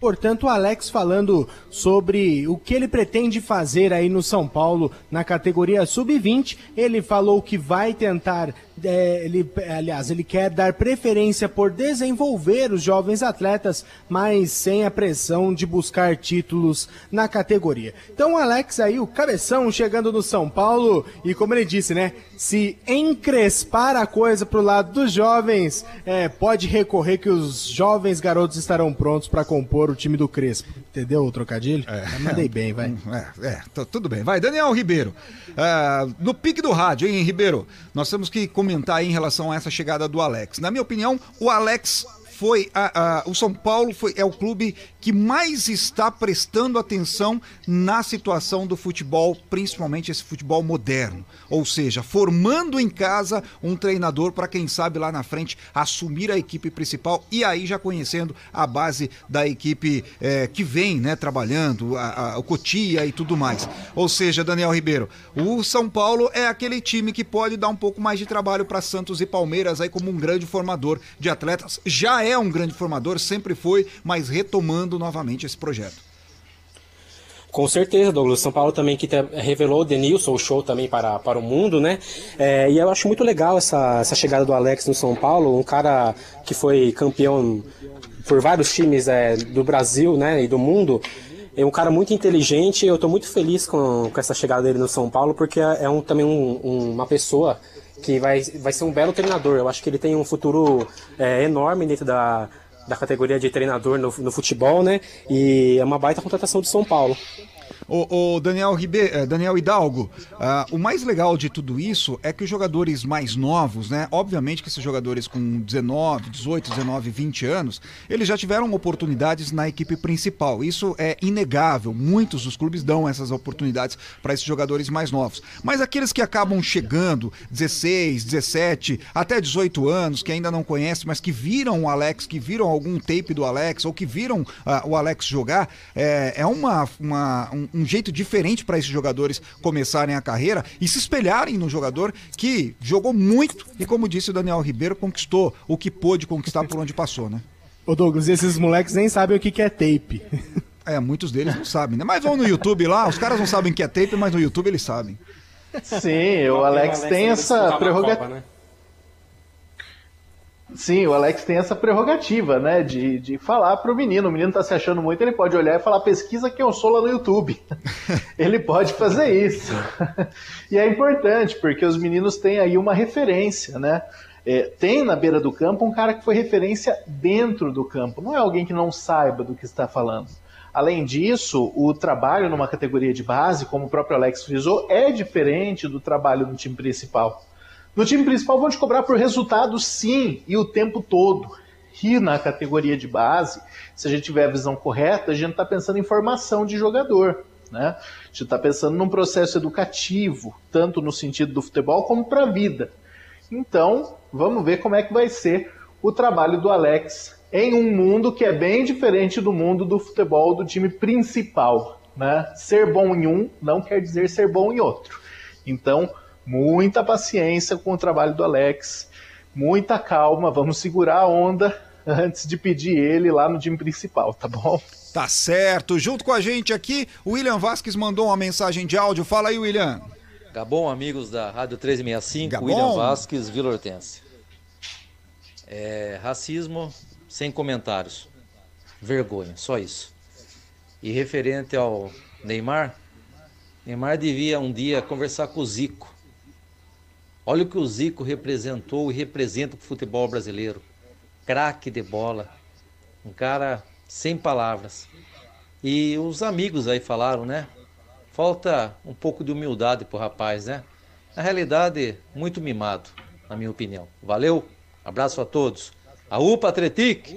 [SPEAKER 6] Portanto, o Alex falando sobre o que ele pretende fazer aí no São Paulo na categoria sub-20, ele falou que vai tentar, é, ele, aliás, ele quer dar preferência por desenvolver os jovens atletas, mas sem a pressão de buscar títulos na categoria. Então, o Alex aí, o cabeção chegando no São Paulo e como ele disse, né, se encrespar a coisa pro lado dos jovens, é, pode recorrer que os jovens garotos estarão prontos para compor o time do Crespo. Entendeu o trocadilho? É. mandei bem, vai. <laughs>
[SPEAKER 2] É, é tudo bem. Vai, Daniel Ribeiro. Uh, no pique do rádio, hein, Ribeiro? Nós temos que comentar em relação a essa chegada do Alex. Na minha opinião, o Alex foi a, a, o São Paulo foi, é o clube que mais está prestando atenção na situação do futebol, principalmente esse futebol moderno. Ou seja, formando em casa um treinador para quem sabe lá na frente assumir a equipe principal e aí já conhecendo a base da equipe é, que vem né, trabalhando, a, a, o Cotia e tudo mais. Ou seja, Daniel Ribeiro, o São Paulo é aquele time que pode dar um pouco mais de trabalho para Santos e Palmeiras aí como um grande formador de atletas. Já é um grande formador, sempre foi, mas retomando novamente esse projeto.
[SPEAKER 4] Com certeza, Douglas. São Paulo também que revelou o Denilson, o show também para, para o mundo, né? É, e eu acho muito legal essa, essa chegada do Alex no São Paulo, um cara que foi campeão por vários times é, do Brasil né, e do mundo. É um cara muito inteligente. Eu estou muito feliz com, com essa chegada dele no São Paulo, porque é, é um, também um, um, uma pessoa que vai, vai ser um belo treinador. Eu acho que ele tem um futuro é, enorme dentro da, da categoria de treinador no, no futebol, né? E é uma baita contratação do São Paulo.
[SPEAKER 2] O, o Daniel, Ribe, eh, Daniel Hidalgo, uh, o mais legal de tudo isso é que os jogadores mais novos, né? Obviamente que esses jogadores com 19, 18, 19, 20 anos, eles já tiveram oportunidades na equipe principal. Isso é inegável. Muitos dos clubes dão essas oportunidades para esses jogadores mais novos. Mas aqueles que acabam chegando, 16, 17, até 18 anos, que ainda não conhecem, mas que viram o Alex, que viram algum tape do Alex, ou que viram uh, o Alex jogar, é, é uma, uma um, um jeito diferente para esses jogadores começarem a carreira e se espelharem no jogador que jogou muito e, como disse o Daniel Ribeiro, conquistou o que pôde conquistar por onde passou, né?
[SPEAKER 6] Ô Douglas, esses moleques nem sabem o que é tape.
[SPEAKER 2] É, muitos deles não sabem, né? Mas vão no YouTube lá, os caras não sabem o que é tape, mas no YouTube eles sabem.
[SPEAKER 5] Sim, o Alex tem essa prerrogativa. Né? Sim, o Alex tem essa prerrogativa, né, de, de falar pro menino. O menino tá se achando muito, ele pode olhar e falar, pesquisa quem eu sou lá no YouTube. <laughs> ele pode fazer isso. e é importante, porque os meninos têm aí uma referência, né? É, tem na beira do campo um cara que foi referência dentro do campo, não é alguém que não saiba do que está falando. Além disso, o trabalho numa categoria de base, como o próprio Alex frisou, é diferente do trabalho no time principal. No time principal vão te cobrar por resultado sim, e o tempo todo. E na categoria de base, se a gente tiver a visão correta, a gente está pensando em formação de jogador. Né? A gente está pensando num processo educativo, tanto no sentido do futebol como para a vida. Então, vamos ver como é que vai ser o trabalho do Alex em um mundo que é bem diferente do mundo do futebol do time principal. Né? Ser bom em um não quer dizer ser bom em outro. Então, muita paciência com o trabalho do Alex, muita calma, vamos segurar a onda <laughs> antes de pedir ele lá no time principal, tá bom?
[SPEAKER 2] Tá certo. Junto com a gente aqui, o William Vasques mandou uma mensagem de áudio. Fala aí, William.
[SPEAKER 12] Gabon, amigos da Rádio 365, Gabon. William Vasques, Vila Hortense. É, racismo sem comentários. Vergonha, só isso. E referente ao Neymar, Neymar devia um dia conversar com o Zico Olha o que o Zico representou e representa o futebol brasileiro. Craque de bola. Um cara sem palavras. E os amigos aí falaram, né? Falta um pouco de humildade pro rapaz, né? Na realidade, muito mimado, na minha opinião. Valeu, abraço a todos. A UPA Atletic!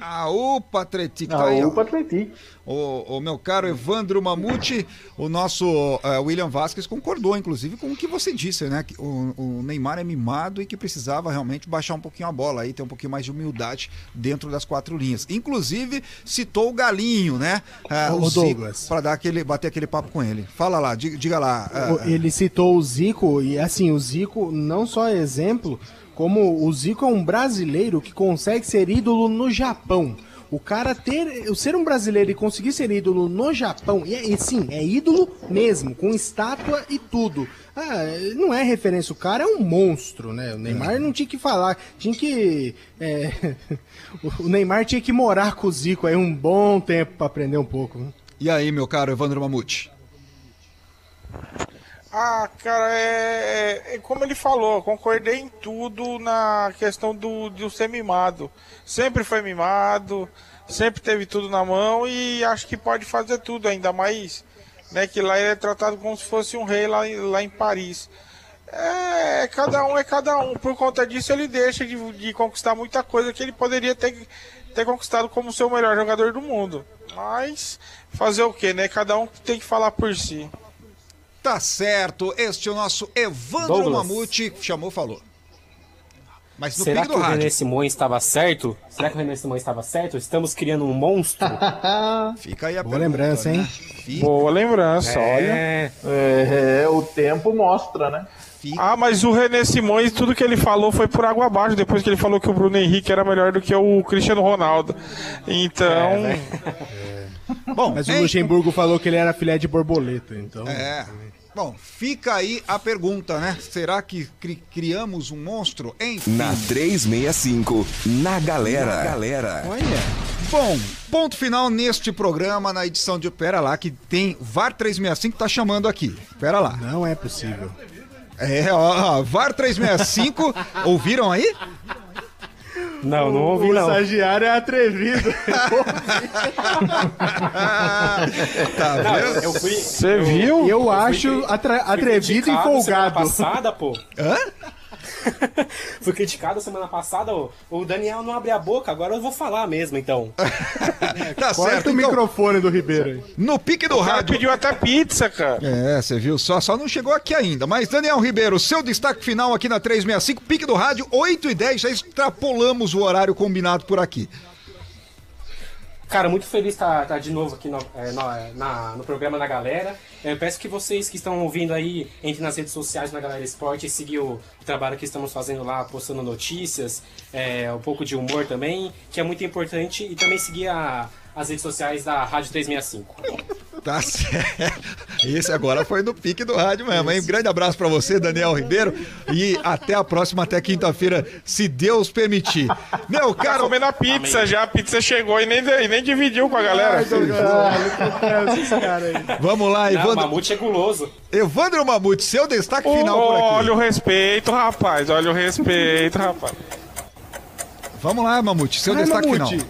[SPEAKER 2] A UPA Atletic.
[SPEAKER 5] A UPA Atletic.
[SPEAKER 2] O, o, meu caro Evandro Mamute, o nosso uh, William Vasquez concordou, inclusive, com o que você disse, né? Que o, o, Neymar é mimado e que precisava realmente baixar um pouquinho a bola aí, ter um pouquinho mais de humildade dentro das quatro linhas. Inclusive, citou o Galinho, né?
[SPEAKER 6] Uh, o, o Douglas.
[SPEAKER 2] Para dar aquele, bater aquele papo com ele. Fala lá, diga, diga lá.
[SPEAKER 6] Uh, ele citou o Zico, e assim, o Zico não só é exemplo como o Zico é um brasileiro que consegue ser ídolo no Japão. O cara ter, ser um brasileiro e conseguir ser ídolo no Japão, e, é, e sim, é ídolo mesmo, com estátua e tudo. Ah, não é referência, o cara é um monstro, né? O Neymar não tinha que falar, tinha que. é, <laughs> o Neymar tinha que morar com o Zico aí um bom tempo pra aprender um pouco. né?
[SPEAKER 2] E aí, meu caro Evandro Mamute?
[SPEAKER 3] Ah, cara, é, é como ele falou, concordei em tudo na questão do, do ser mimado. Sempre foi mimado, sempre teve tudo na mão e acho que pode fazer tudo, ainda mais né, que lá ele é tratado como se fosse um rei lá, lá em Paris. É, cada um é cada um. Por conta disso, ele deixa de, de conquistar muita coisa que ele poderia ter, ter conquistado como seu melhor jogador do mundo. Mas fazer o que, né? Cada um tem que falar por si.
[SPEAKER 2] Tá certo, este é o nosso Evandro
[SPEAKER 4] Douglas.
[SPEAKER 2] Mamute, chamou, falou. Mas no
[SPEAKER 4] Será que
[SPEAKER 2] do
[SPEAKER 4] o René. Simões estava certo? Será que o René Simões estava certo? Estamos criando um monstro? <laughs>
[SPEAKER 2] Fica aí a
[SPEAKER 6] Boa lembrança, hein?
[SPEAKER 3] Boa lembrança, olha.
[SPEAKER 4] É,
[SPEAKER 5] É, o tempo mostra, né?
[SPEAKER 3] Ah, mas o René Simões, tudo que ele falou foi por água abaixo, depois que ele falou que o Bruno Henrique era melhor do que o Cristiano Ronaldo. Então, <laughs> <laughs>
[SPEAKER 2] Bom,
[SPEAKER 6] Mas o
[SPEAKER 2] hein?
[SPEAKER 6] Luxemburgo falou que ele era filé de borboleta, então.
[SPEAKER 2] É. Bom, fica aí a pergunta, né? Será que cri- criamos um monstro? Enfim.
[SPEAKER 1] Na 365, na galera. galera.
[SPEAKER 6] Olha.
[SPEAKER 2] Bom, ponto final neste programa, na edição de Pera lá, que tem VAR 365 tá chamando aqui. Pera lá.
[SPEAKER 6] Não é possível.
[SPEAKER 2] É, ó, ó, VAR 365, <laughs> ouviram aí?
[SPEAKER 4] Não, não ouvi
[SPEAKER 6] o
[SPEAKER 4] não.
[SPEAKER 6] estagiário é atrevido. <laughs>
[SPEAKER 2] Tá vendo?
[SPEAKER 4] eu, eu fui.
[SPEAKER 3] você viu?
[SPEAKER 6] Eu
[SPEAKER 4] fui
[SPEAKER 6] acho
[SPEAKER 4] fui
[SPEAKER 6] atrevido e
[SPEAKER 4] Semana
[SPEAKER 6] folgado.
[SPEAKER 4] passada, pô.
[SPEAKER 2] Hã? <laughs>
[SPEAKER 4] Fui criticado semana passada, ô. o Daniel não abre a boca, agora eu vou falar mesmo, então. <laughs>
[SPEAKER 2] Tá
[SPEAKER 6] Corta
[SPEAKER 2] certo,
[SPEAKER 6] o
[SPEAKER 2] então,
[SPEAKER 6] microfone do Ribeiro aí.
[SPEAKER 2] no pique do
[SPEAKER 3] O cara
[SPEAKER 2] rádio.
[SPEAKER 3] pediu até pizza, cara.
[SPEAKER 2] É, você viu só, só não chegou aqui ainda. Mas, Daniel Ribeiro, seu destaque final aqui na 365, pique do rádio, 8 e 10, já extrapolamos o horário combinado por aqui.
[SPEAKER 4] Cara, muito feliz estar tá, de novo aqui no, é, no, é, na- no programa da galera. Eu peço que vocês que estão ouvindo aí entrem nas redes sociais na Galera Esporte e seguir o, o trabalho que estamos fazendo lá, postando notícias, é, um pouco de humor também, que é muito importante, e também seguir a- as redes sociais da Rádio 365.
[SPEAKER 2] Tá certo. Esse agora foi no pique do rádio mesmo, hein? Um grande abraço pra você, Daniel Ribeiro. E até a próxima, até quinta-feira, se Deus permitir. Meu
[SPEAKER 3] Tá
[SPEAKER 2] caro.
[SPEAKER 3] comendo a pizza já, a pizza chegou e nem, e nem dividiu com a galera.
[SPEAKER 2] Vamos lá,
[SPEAKER 4] Não, o
[SPEAKER 2] Evandro.
[SPEAKER 4] Mamute é guloso.
[SPEAKER 2] Evandro Mamute, seu destaque final por aqui.
[SPEAKER 3] olha o respeito, rapaz, olha o respeito, rapaz.
[SPEAKER 2] Vamos lá, Mamute, seu
[SPEAKER 6] Ai,
[SPEAKER 2] destaque
[SPEAKER 6] Mamute.
[SPEAKER 2] final.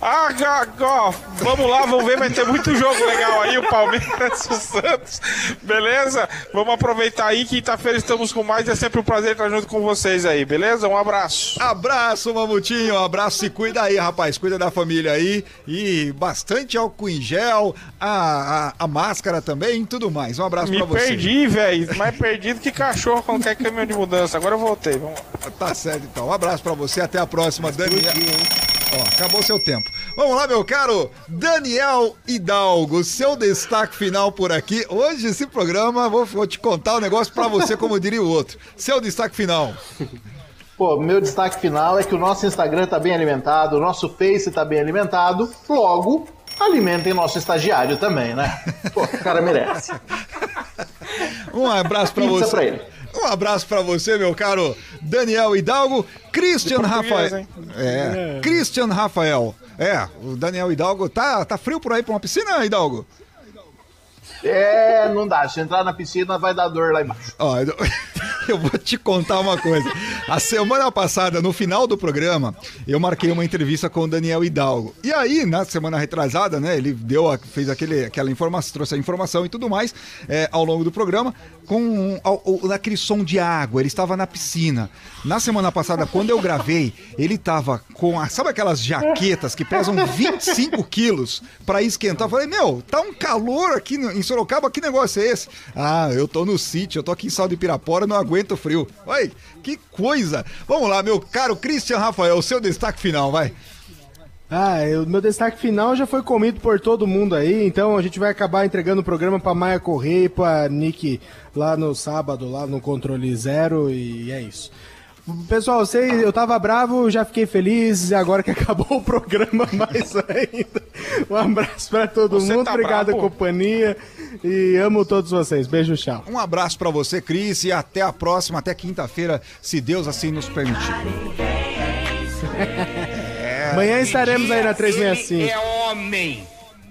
[SPEAKER 3] Ah, ga- ó, vamos lá, vamos ver, vai ter muito jogo legal aí, o Palmeiras, <laughs> o Santos, beleza? Vamos aproveitar aí, quinta-feira estamos com mais, é sempre um prazer estar junto com vocês aí, beleza? Um abraço.
[SPEAKER 2] Abraço, Mamutinho. Um abraço. Se cuida aí, rapaz. Cuida da família aí. E bastante álcool em gel, a, a, a máscara também e tudo mais. Um abraço
[SPEAKER 3] Me
[SPEAKER 2] pra você.
[SPEAKER 3] perdi, velho, mais perdido que cachorro quando quer caminhão de mudança. Agora eu voltei, vamos lá.
[SPEAKER 2] Tá certo, então. Um abraço pra você. Até a próxima, Daniel. Ó, acabou seu tempo. Vamos lá, meu caro Daniel Hidalgo. Seu destaque final por aqui. Hoje, esse programa, vou, vou te contar um negócio pra você, como diria o outro. Seu destaque final.
[SPEAKER 5] Pô, meu destaque final é que o nosso Instagram tá bem alimentado, o nosso Face tá bem alimentado, logo, alimentem nosso estagiário também, né? Pô, o cara merece. <laughs>
[SPEAKER 2] Um abraço pra
[SPEAKER 5] Pizza
[SPEAKER 2] você.
[SPEAKER 5] pra ele.
[SPEAKER 2] Um abraço pra você, meu caro Daniel Hidalgo. Christian Rafael.
[SPEAKER 3] hein?
[SPEAKER 2] É, Christian Rafael. É, o Daniel Hidalgo. Tá, tá frio por aí pra uma piscina, Hidalgo?
[SPEAKER 5] É, não dá. Se entrar na piscina, vai dar dor lá embaixo.
[SPEAKER 2] Ó, <laughs> eu- vou te contar uma coisa. A semana passada, no final do programa, eu marquei uma entrevista com o Daniel Hidalgo. E aí, na semana retrasada, né, ele deu, a- fez aquele, aquela informação, trouxe a informação e tudo mais é, ao longo do programa, com o- aquele som de água. Ele estava na piscina. Na semana passada, quando eu gravei, ele estava com, a, sabe aquelas jaquetas que pesam 25 quilos para esquentar? Eu falei, meu, tá um calor aqui no- em Sorocaba, que negócio é esse? Ah, eu tô no sítio, eu tô aqui em Sal de Pirapora, não aguento frio. Oi, que coisa! Vamos lá, meu caro Christian Rafael, seu destaque final, vai.
[SPEAKER 6] Ah, o meu destaque final já foi comido por todo mundo aí, então a gente vai acabar entregando o programa pra Maia Correia e pra Nick lá no sábado, lá no Controle Zero, e é isso. Pessoal, eu sei, eu tava bravo, já fiquei feliz, e agora que <laughs> acabou o programa, <laughs> mais ainda. Um abraço pra todo
[SPEAKER 2] Você
[SPEAKER 6] mundo,
[SPEAKER 2] tá
[SPEAKER 6] obrigado
[SPEAKER 2] bravo?
[SPEAKER 6] a companhia e amo todos vocês. Beijo, tchau.
[SPEAKER 2] Um abraço pra você, Cris, e até a próxima, até quinta-feira, se Deus assim nos permitir. <laughs> É.
[SPEAKER 6] Amanhã estaremos aí na
[SPEAKER 13] Ele
[SPEAKER 6] 365.
[SPEAKER 13] é homem.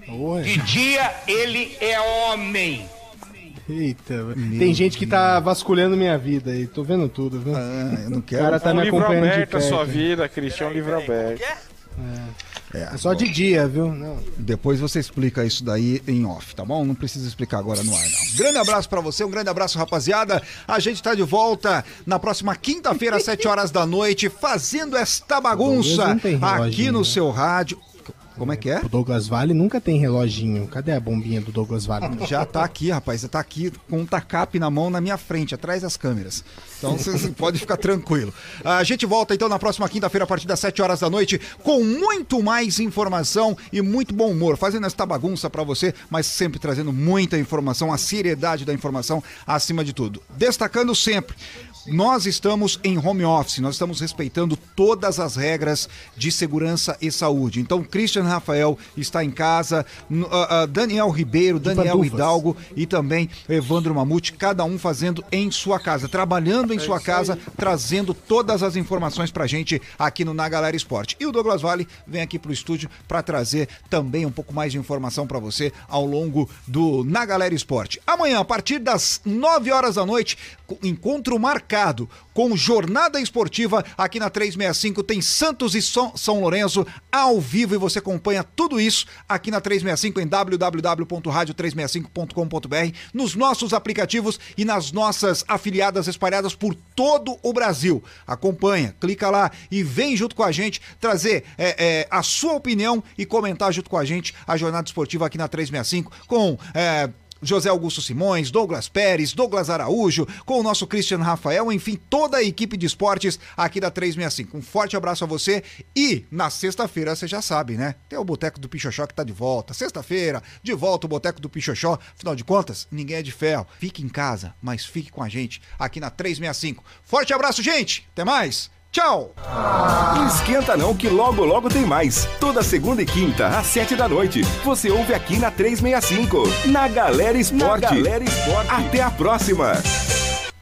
[SPEAKER 6] Oi.
[SPEAKER 13] De dia ele é homem.
[SPEAKER 6] Eita, tem gente que tá vasculhando minha vida aí, tô vendo tudo, viu?
[SPEAKER 2] Ah, eu não
[SPEAKER 6] O cara tá
[SPEAKER 3] é um
[SPEAKER 6] me
[SPEAKER 3] livro
[SPEAKER 6] acompanhando de
[SPEAKER 3] aberto a sua vida, Cristian, é um livro aberto.
[SPEAKER 6] É só de dia, viu? Não.
[SPEAKER 2] Depois você explica isso daí em off, tá bom? Não precisa explicar agora no ar, não. Grande abraço pra você, um grande abraço, rapaziada. A gente tá de volta na próxima quinta-feira, às 7 horas da noite, fazendo esta bagunça aqui no
[SPEAKER 6] né?
[SPEAKER 2] seu rádio. Como é que é?
[SPEAKER 6] O Douglas Vale nunca tem reloginho. Cadê a bombinha do Douglas Vale?
[SPEAKER 2] Já tá aqui, rapaz. Você tá aqui com um tacap na mão na minha frente, atrás das câmeras. Então <laughs> você pode ficar tranquilo. A gente volta então na próxima quinta-feira, a partir das 7 horas da noite, com muito mais informação e muito bom humor. Fazendo esta bagunça pra você, mas sempre trazendo muita informação, a seriedade da informação acima de tudo. Destacando sempre. Nós estamos em home office, nós estamos respeitando todas as regras de segurança e saúde. Então, Christian Rafael está em casa, ah, ah, Daniel Ribeiro, Daniel. Hidalgo e também Evandro Mamute, cada um fazendo em sua casa, trabalhando em sua casa, trazendo todas as informações pra gente aqui no Na Galera Esporte. E o Douglas Vale vem aqui pro estúdio para trazer também um pouco mais de informação pra você ao longo do Na Galera Esporte. Amanhã, a partir das 9 horas da noite, encontro marcado com jornada esportiva aqui na 365. Tem Santos e São, Lourenço ao vivo e você acompanha tudo isso aqui na 365 em www.radio365.com.br, nos nossos aplicativos e nas nossas afiliadas espalhadas por todo o Brasil. Acompanha, clica lá e vem junto com a gente trazer é, é, a sua opinião e comentar junto com a gente a jornada esportiva aqui na 365 com. é, José Augusto Simões, Douglas Pérez, Douglas Araújo, com o nosso Christian Rafael, enfim, toda a equipe de esportes aqui da 365. Um forte abraço a você e na sexta-feira, você já sabe, né? Tem o Boteco do Pichochó que tá de volta. Sexta-feira, de volta o Boteco do Pichochó. Afinal de contas, ninguém é de ferro. Fique em casa, mas fique com a gente aqui na 365. Forte abraço, gente! Até mais! Tchau!
[SPEAKER 1] Esquenta não que logo logo tem mais. Toda segunda e quinta, às sete da noite. Você ouve aqui na 365. Na Galera Esporte.
[SPEAKER 14] Na Galera
[SPEAKER 1] Esporte. Até a próxima.